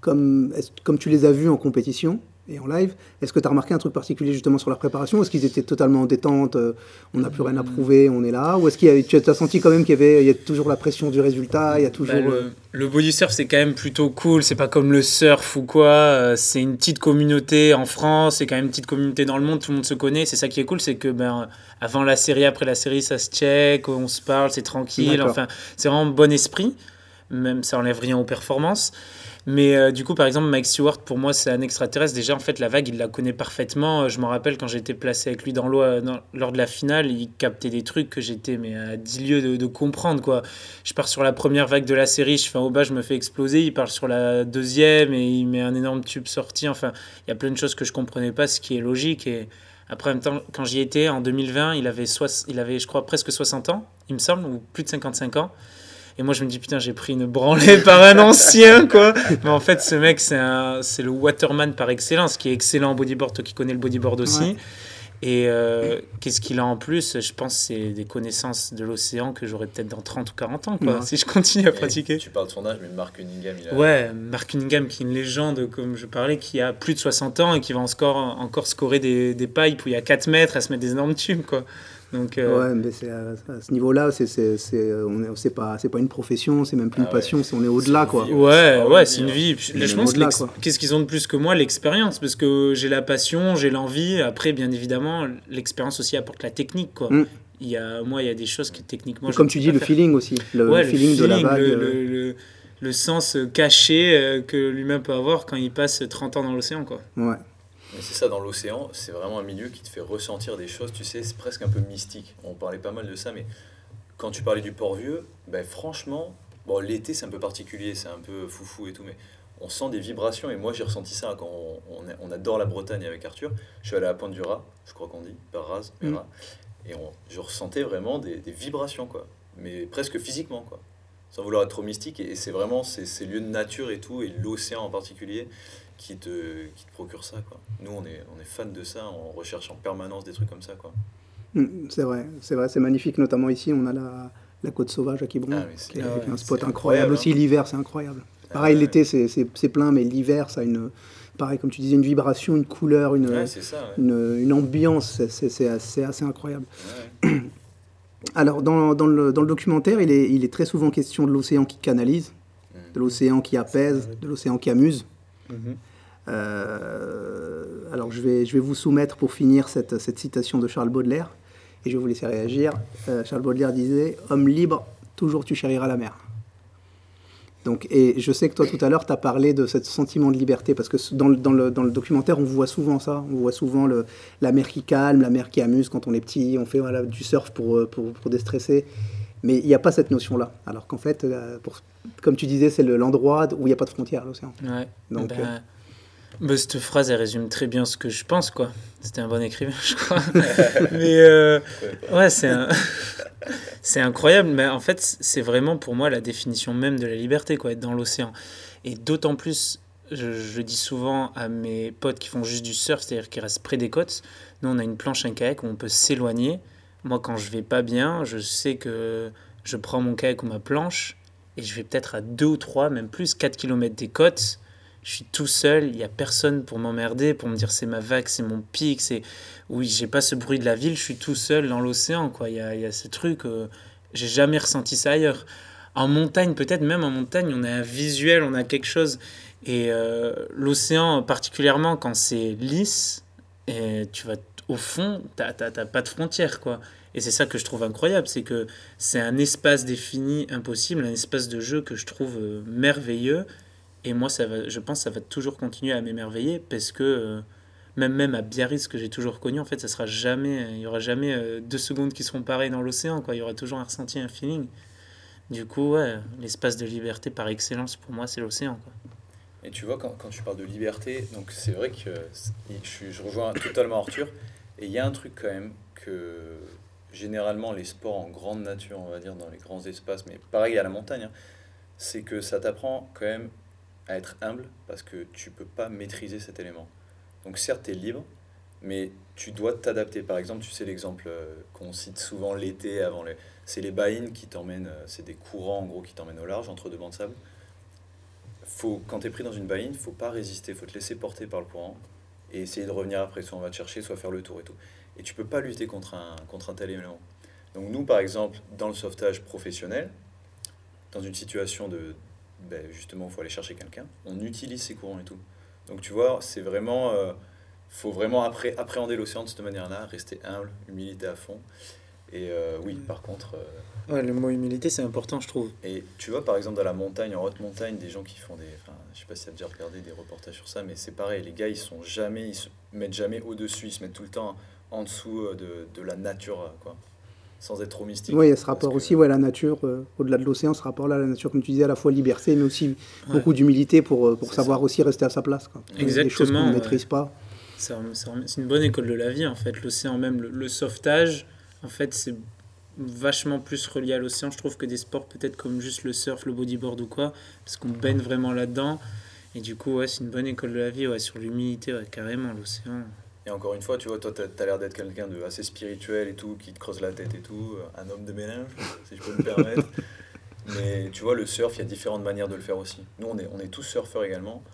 [SPEAKER 1] comme, comme tu les as vus en compétition, et en live. Est-ce que tu as remarqué un truc particulier justement sur la préparation? Est-ce qu'ils étaient totalement en détente euh, On n'a plus rien à prouver, on est là? Ou est-ce que tu as senti quand même qu'il y avait il y a toujours la pression du résultat Il y a toujours. Bah,
[SPEAKER 2] euh, le, body surf, c'est quand même plutôt cool. C'est pas comme le surf ou quoi. Euh, c'est une petite communauté en France, c'est quand même une petite communauté dans le monde, tout le monde se connaît. C'est ça qui est cool, c'est que ben, avant la série, après la série, ça se check, on se parle, c'est tranquille. Enfin, c'est vraiment bon esprit. Même ça enlève rien aux performances. Mais euh, du coup, par exemple, Mike Stewart, pour moi, c'est un extraterrestre. Déjà, en fait, la vague, il la connaît parfaitement. Euh, je me rappelle quand j'étais placé avec lui dans l'eau euh, lors de la finale, il captait des trucs que j'étais mais à 10 lieues de, comprendre. quoi. Je pars sur la première vague de la série, je fais un haut bas, je me fais exploser. Il part sur la deuxième et il met un énorme tube sorti. Enfin, il y a plein de choses que je comprenais pas, ce qui est logique. Et après, en même temps, quand j'y étais en 2020, il avait, il avait, je crois, presque 60 ans, il me semble, ou plus de 55 ans. Et moi, je me dis, putain, j'ai pris une branlée par un ancien, quoi. Mais en fait, ce mec, c'est, un, c'est le waterman par excellence, qui est excellent en bodyboard, toi qui connais le bodyboard aussi. Et euh, qu'est-ce qu'il a en plus? Je pense c'est des connaissances de l'océan que j'aurais peut-être dans 30 ou 40 ans, quoi, si je continue à pratiquer.
[SPEAKER 3] tu parles de son âge, mais Mark Cunningham, il a...
[SPEAKER 2] Ouais, Mark Cunningham, qui est une légende, comme je parlais, qui a plus de 60 ans et qui va encore, encore scorer des, des pipes où il y a 4 mètres à se mettre des énormes tubes, quoi.
[SPEAKER 1] Donc, euh, Ouais, mais c'est à, ce niveau-là, c'est c'est pas c'est pas une profession, c'est même plus une ah passion, c'est on est au-delà quoi.
[SPEAKER 2] Ouais, ouais, c'est une vie. je pense qu'est-ce qu'ils ont de plus que moi? L'expérience parce que j'ai la passion, j'ai l'envie. Après, bien évidemment, l'expérience aussi apporte la technique quoi. Mm. Il y a, moi, il y a des choses que techniquement.
[SPEAKER 1] comme tu dis, le feeling aussi, le, feeling, de la vague.
[SPEAKER 2] Le, euh. le, sens caché euh, que l'humain peut avoir quand il passe 30 ans dans l'océan quoi.
[SPEAKER 1] Ouais.
[SPEAKER 3] Mais c'est ça, dans l'océan, c'est vraiment un milieu qui te fait ressentir des choses, tu sais, c'est presque un peu mystique. On parlait pas mal de ça, mais quand tu parlais du Port-Vieux, ben franchement, bon, l'été c'est un peu particulier, c'est un peu foufou et tout, mais on sent des vibrations, et moi j'ai ressenti ça quand on, on, adore la Bretagne avec Arthur. Je suis allé à Pointe du Raz, je crois qu'on dit, par Raz, mm. et on, je ressentais vraiment des, des, vibrations, quoi, mais presque physiquement, quoi, sans vouloir être trop mystique, et, et c'est vraiment ces, ces lieux de nature et tout, et l'océan en particulier qui te, qui te procure ça. Quoi. Nous, on est, on est fan de ça, on recherche en permanence des trucs comme ça. Quoi.
[SPEAKER 1] Mm, c'est vrai, c'est vrai, c'est magnifique, notamment ici, on a la, la côte sauvage à Quiberon, ah, qui est, un spot incroyable. Aussi, hein. l'hiver, c'est incroyable. Ah, Pareil, l'été, c'est plein, mais l'hiver, ça a une, pareil, comme tu disais, une vibration, une couleur, une, une, une, ambiance, c'est assez, assez incroyable. <clears throat> Alors, dans, dans, le, dans, le, documentaire, il est, il est, très souvent question de l'océan qui canalise, mm. de l'océan qui apaise, de l'océan qui amuse. Euh, alors je vais, je vais vous soumettre pour finir cette, cette, citation de Charles Baudelaire et je vais vous laisser réagir. Euh, Charles Baudelaire disait Homme libre, toujours tu chériras la mer. Donc, et je sais que toi, tout à l'heure, tu as parlé de ce sentiment de liberté, parce que dans le, dans, le, dans le, documentaire, on voit souvent ça. On voit souvent la mer qui calme, la mer qui amuse quand on est petit, on fait voilà, du surf pour, euh, pour déstresser. Mais il n'y a pas cette notion-là. Alors qu'en fait, euh, pour, comme tu disais, c'est l'endroit où il n'y a pas de frontière, l'océan.
[SPEAKER 2] Ouais. Donc, ben, euh, bah, cette phrase, elle résume très bien ce que je pense, quoi. C'était un bon écrivain, <laughs> je crois. mais euh, ouais, c'est <laughs> c'est incroyable. Mais en fait, c'est vraiment pour moi la définition même de la liberté, quoi, être dans l'océan. Et d'autant plus, je, je, dis souvent à mes potes qui font juste du surf, c'est-à-dire qui restent près des côtes. Nous, on a une planche, un kayak où on peut s'éloigner. Moi, quand je vais pas bien, je sais que je prends mon kayak ou ma planche et je vais peut-être à 2 ou 3, même plus, 4 km des côtes je suis tout seul, il n'y a personne pour m'emmerder, pour me dire c'est ma vague, c'est mon pic, c'est oui, j'ai pas ce bruit de la ville, je suis tout seul dans l'océan quoi. Il y a, y a, ce truc, euh, j'ai jamais ressenti ça ailleurs. En montagne, peut-être même en montagne, on a un visuel, on a quelque chose. Et euh, l'océan, particulièrement quand c'est lisse, et tu vas au fond, tu n'as pas de frontières quoi. Et c'est ça que je trouve incroyable, c'est que c'est un espace défini impossible, un espace de jeu que je trouve euh, merveilleux et moi, ça va, je pense que ça va toujours continuer à m'émerveiller parce que euh, même, même à Biarritz, que j'ai toujours connu, en fait, ça sera jamais, il y aura jamais euh, deux secondes qui seront pareilles dans l'océan. Quoi. Il y aura toujours un ressenti, un feeling. Du coup, ouais, l'espace de liberté par excellence, pour moi, c'est l'océan.
[SPEAKER 3] Et tu vois, quand, quand, tu parles de liberté, donc c'est vrai que je rejoins totalement Arthur. Et il y a un truc quand même que généralement les sports en grande nature, on va dire, dans les grands espaces, mais pareil à la montagne, hein, c'est que ça t'apprend quand même à être humble parce que tu peux pas maîtriser cet élément. Donc certes, tu es libre, mais tu dois t'adapter. Par exemple, tu sais l'exemple euh, qu'on cite souvent l'été avant les... C'est les baïnes qui t'emmènent, euh, c'est des courants en gros qui t'emmènent au large entre deux bancs de sable. Faut, quand tu es pris dans une baïne, faut pas résister, faut te laisser porter par le courant et essayer de revenir après. Soit on va te chercher, soit faire le tour et tout. Et tu peux pas lutter contre un, contre un tel élément. Donc nous, par exemple, dans le sauvetage professionnel, dans une situation de, ben justement, il faut aller chercher quelqu'un. On utilise ces courants et tout. Donc tu vois, c'est vraiment... Il euh, faut vraiment appréhender l'océan de cette manière-là, rester humble, humilité à fond. Et euh, oui, par contre...
[SPEAKER 2] Euh, ouais, le mot humilité, c'est important, je trouve.
[SPEAKER 3] Et tu vois, par exemple, dans la montagne, en haute montagne, des gens qui font des... Enfin, je sais pas si tu as déjà regardé des reportages sur ça, mais c'est pareil, les gars, ils sont jamais... Ils se mettent jamais au-dessus, ils se mettent tout le temps en dessous de, de la nature, quoi sans être trop mystique.
[SPEAKER 1] Oui, il y a ce rapport aussi ouais, la nature, euh, au-delà de l'océan, ce rapport-là la nature, comme tu disais, à la fois liberté, mais aussi beaucoup d'humilité pour, euh, pour savoir aussi rester à sa place. Quoi.
[SPEAKER 2] Exactement. Des choses
[SPEAKER 1] qu'on ne maîtrise pas.
[SPEAKER 2] C'est une bonne école de la vie, en fait. L'océan, même le, sauvetage, en fait, c'est vachement plus relié à l'océan, je trouve, que des sports peut-être comme juste le surf, le bodyboard ou quoi, parce qu'on baigne vraiment là-dedans. Et du coup, ouais, c'est une bonne école de la vie, ouais, sur l'humilité, ouais, carrément, l'océan.
[SPEAKER 3] Et encore une fois, tu vois, toi, tu as, l'air d'être quelqu'un de assez spirituel et tout, qui te creuse la tête et tout, euh, un homme de ménage, si je peux me permettre. <laughs> Mais tu vois, le surf, il y a différentes manières de le faire aussi. Nous, on est, on est tous surfeurs également.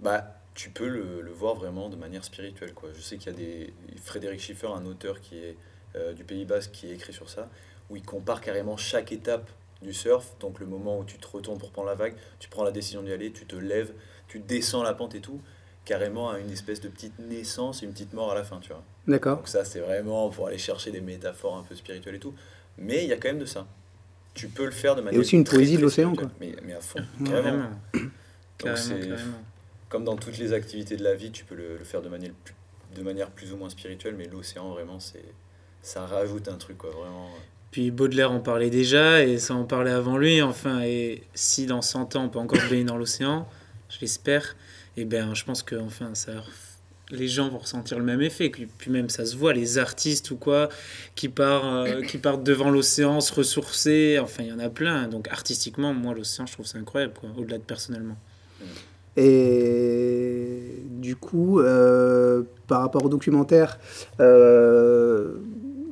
[SPEAKER 3] Bah, tu peux le, le voir vraiment de manière spirituelle. Quoi. Je sais qu'il y a des. Frédéric Schiffer, un auteur qui est euh, du Pays Basque, qui écrit sur ça, où il compare carrément chaque étape du surf. Donc, le moment où tu te retournes pour prendre la vague, tu prends la décision d'y aller, tu te lèves, tu descends la pente et tout carrément à une espèce de petite naissance et une petite mort à la fin, tu vois.
[SPEAKER 1] D'accord.
[SPEAKER 3] Donc ça, c'est vraiment pour aller chercher des métaphores un peu spirituelles et tout. Mais il y a quand même de ça. Tu peux le faire de manière...
[SPEAKER 1] Et aussi une poésie de l'océan, quoi.
[SPEAKER 3] Mais, mais, à fond, carrément. Donc c'est... Comme dans toutes les activités de la vie, tu peux le, faire de manière, plus, de manière plus ou moins spirituelle, mais l'océan, vraiment, c'est ça rajoute un truc, quoi, vraiment.
[SPEAKER 2] Puis Baudelaire en parlait déjà, et ça en parlait avant lui, enfin, et si dans 100 ans on peut encore baigner dans l'océan, je l'espère, et ben je pense que enfin ça les gens vont ressentir le même effet. Puis même ça se voit les artistes ou quoi qui partent euh, qui partent devant l'océan se ressourcer. Enfin il y en a plein. Donc artistiquement moi l'océan je trouve ça incroyable quoi au-delà de personnellement.
[SPEAKER 1] Et du coup euh, par rapport au documentaire euh,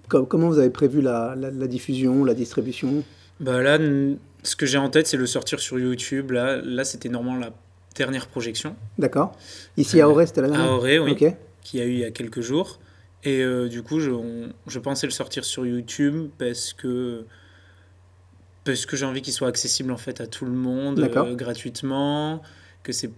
[SPEAKER 1] comment vous avez prévu la, la, la diffusion la distribution?
[SPEAKER 2] Bah là ce que j'ai en tête c'est le sortir sur YouTube. Là là c'était normalement la dernière projection.
[SPEAKER 1] D'accord. Ici à Auray, c'était la dernière
[SPEAKER 2] À Auray, oui. Qui a eu il y a quelques jours. Et euh, du coup, je, je, pensais le sortir sur YouTube parce que, parce que j'ai envie qu'il soit accessible en fait à tout le monde euh, gratuitement. Que c'est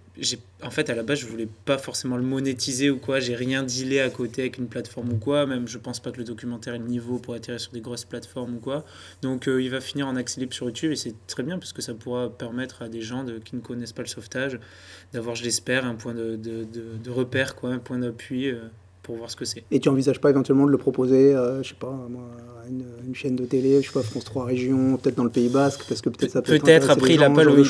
[SPEAKER 2] en fait à la base je voulais pas forcément le monétiser ou quoi. J'ai rien dealé à côté avec une plateforme ou quoi. Même je pense pas que le documentaire ait le niveau pour atterrir sur des grosses plateformes ou quoi. Donc euh, il va finir en accès libre sur YouTube et c'est très bien parce que ça pourra permettre à des gens de, qui ne connaissent pas le sauvetage d'avoir je l'espère un point de, de, de, repère quoi un point d'appui euh, pour voir ce que c'est.
[SPEAKER 1] Et tu envisages pas éventuellement de le proposer, euh, je sais pas, à une, une, chaîne de télé, je sais pas, France 3 Régions, peut-être dans le Pays Basque, parce que peut-être ça peut
[SPEAKER 2] Peut-être, après, il n'a pas, le,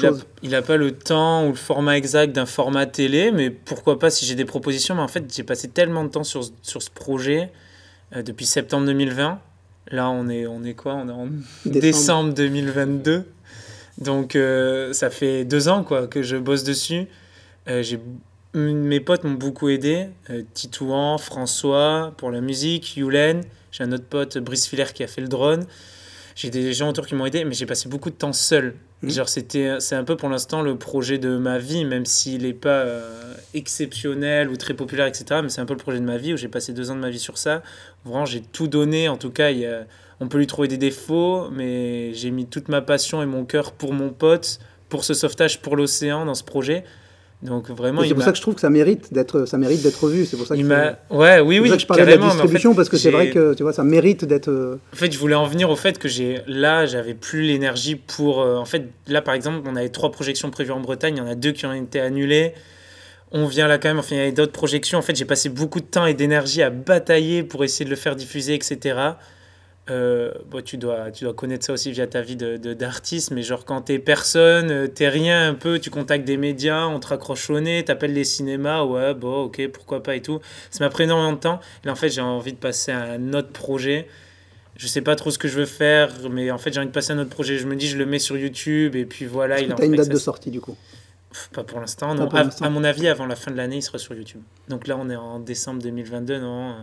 [SPEAKER 2] il a, pas le temps ou le format exact d'un format télé, mais pourquoi pas si j'ai des propositions. Mais en fait, j'ai passé tellement de temps sur, sur ce projet euh, depuis septembre 2020. Là, on est, on est quoi? On est en décembre, 2022. Donc, euh, ça fait deux ans quoi, que je bosse dessus. j'ai mes potes m'ont beaucoup aidé. Euh, Titouan, François pour la musique, Yulen. J'ai un autre pote, Brice Filler, qui a fait le drone. J'ai des gens autour qui m'ont aidé, mais j'ai passé beaucoup de temps seul. Mmh. Genre, c'était, c'est un peu pour l'instant le projet de ma vie, même s'il n'est pas euh, exceptionnel ou très populaire, etc. Mais c'est un peu le projet de ma vie où j'ai passé deux ans de ma vie sur ça. Vraiment, j'ai tout donné. En tout cas, on peut lui trouver des défauts, mais j'ai mis toute ma passion et mon cœur pour mon pote, pour ce sauvetage, pour l'océan dans ce projet. Donc vraiment,
[SPEAKER 1] c'est pour ça que je trouve que ça mérite d'être, ça mérite d'être vu. C'est pour ça que
[SPEAKER 2] il m'a, ouais, oui, oui.
[SPEAKER 1] que je parlais de la distribution parce que c'est vrai que tu vois, ça mérite d'être. Euh,
[SPEAKER 2] en fait, je voulais en venir au fait que j'ai, là, j'avais plus l'énergie pour. Euh, en fait, là, par exemple, on avait trois projections prévues en Bretagne. Il y en a deux qui ont été annulées. On vient là quand même. Enfin, il y avait d'autres projections. En fait, j'ai passé beaucoup de temps et d'énergie à batailler pour essayer de le faire diffuser, etc. Euh, bon, tu, dois, tu dois connaître ça aussi via ta vie d'artiste, de, d'artiste mais genre quand t'es personne, euh, t'es rien un peu, tu contactes des médias, on te raccroche au nez, t'appelles les cinémas, ouais, bon, ok, pourquoi pas et tout. Ça m'a pris énormément de temps. Et là, en fait, j'ai envie de passer à un autre projet. Je sais pas trop ce que je veux faire, mais en fait, j'ai envie de passer à un autre projet. Je me dis, je le mets sur YouTube et puis voilà.
[SPEAKER 1] Il a une date de sortie du coup?
[SPEAKER 2] Pas pour l'instant, non. À, à, mon avis, avant la fin de l'année, il sera sur YouTube. Donc là, on est en décembre 2022, non?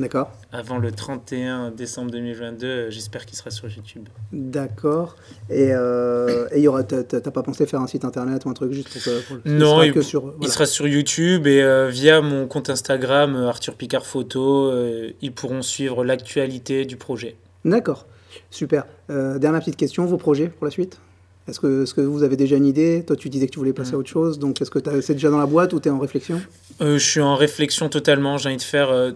[SPEAKER 1] D'accord.
[SPEAKER 2] Avant le 31 décembre 2022, euh, j'espère qu'il sera sur YouTube.
[SPEAKER 1] D'accord. Et euh, il y aura, t'as pas pensé faire un site internet ou un truc juste pour,
[SPEAKER 2] non, il, sur, il sera sur YouTube et euh, via mon compte Instagram Arthur Picard Photo, ils pourront suivre l'actualité du projet.
[SPEAKER 1] D'accord. Super. dernière petite question, vos projets pour la suite? Est-ce que, est que, vous avez déjà une idée? Toi, tu disais que tu voulais passer à autre chose. Donc, est-ce que c'est déjà dans la boîte ou tu es en réflexion?
[SPEAKER 2] Je suis en réflexion totalement. J'ai envie de faire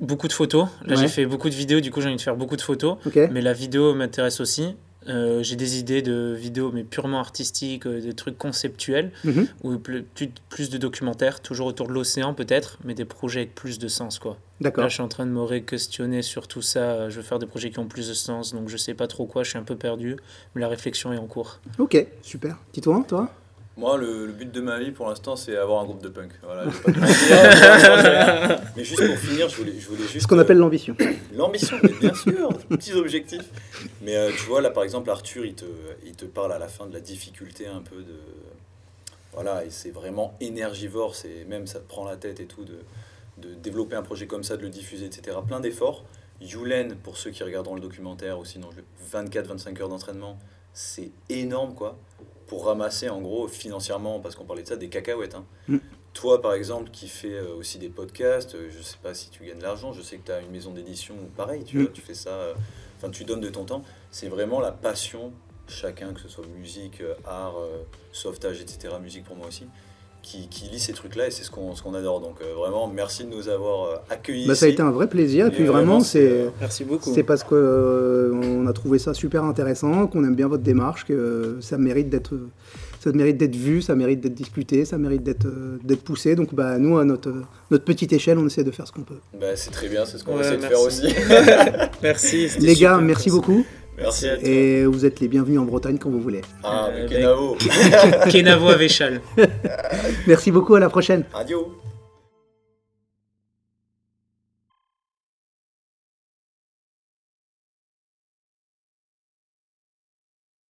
[SPEAKER 2] beaucoup de photos. Là, j'ai fait beaucoup de vidéos, du coup, j'ai envie de faire beaucoup de photos. Mais la vidéo m'intéresse aussi. Euh, j'ai des idées de vidéos, mais purement artistiques, euh, des trucs conceptuels, mhm. ou plus, plus, de documentaires, toujours autour de l'océan peut-être, mais des projets avec plus de sens. quoi. D'accord. Là, je suis en train de me re-questionner sur tout ça. Je veux faire des projets qui ont plus de sens, donc je sais pas trop quoi, je suis un peu perdu, mais la réflexion est en cours.
[SPEAKER 1] Ok, super. Dis-toi, toi?
[SPEAKER 3] Moi, le, but de ma vie pour l'instant, c'est avoir un groupe de punk. Voilà, <laughs> mais juste pour finir, je voulais, je voulais juste.
[SPEAKER 1] Ce qu'on appelle l'ambition.
[SPEAKER 3] L'ambition, bien sûr, <laughs> petits objectifs. Mais euh, tu vois, là par exemple, Arthur, il te, il te parle à la fin de la difficulté un peu de. Voilà, et c'est vraiment énergivore, c'est même ça te prend la tête et tout de, de développer un projet comme ça, de le diffuser, etc. Plein d'efforts. Yulen, pour ceux qui regarderont le documentaire, ou sinon 24-25 heures d'entraînement, c'est énorme quoi pour ramasser en gros financièrement, parce qu'on parlait de ça, des cacahuètes. Hein. Mm. Toi par exemple qui fais euh, aussi des podcasts, euh, je sais pas si tu gagnes de l'argent, je sais que tu as une maison d'édition pareil, tu, mm. tu fais ça, euh, enfin tu donnes de ton temps. C'est vraiment la passion, chacun, que ce soit musique, art, sauvetage, etc., musique pour moi aussi, qui, qui, lit ces trucs-là et c'est ce qu'on qu'on adore. Donc vraiment, merci de nous avoir accueillis.
[SPEAKER 1] Bah, ça a été un vrai plaisir. Et puis vraiment, c'est
[SPEAKER 2] merci beaucoup.
[SPEAKER 1] C'est parce que on a trouvé ça super intéressant, qu'on aime bien votre démarche, que ça mérite d'être ça mérite d'être vu, ça mérite d'être discuté, ça mérite d'être d'être poussé. Donc bah nous à notre notre petite échelle, on essaie de faire ce qu'on peut.
[SPEAKER 3] Bah, c'est très bien, c'est ce qu'on essaie de faire aussi. <laughs>
[SPEAKER 2] merci.
[SPEAKER 1] Les gars, merci beaucoup.
[SPEAKER 3] Merci à toi.
[SPEAKER 1] Et vous êtes les bienvenus en Bretagne quand vous voulez.
[SPEAKER 3] Ah, euh, Kenavo.
[SPEAKER 2] Kenavo à Véchal. <laughs>
[SPEAKER 1] Merci beaucoup, à la prochaine.
[SPEAKER 3] Adieu.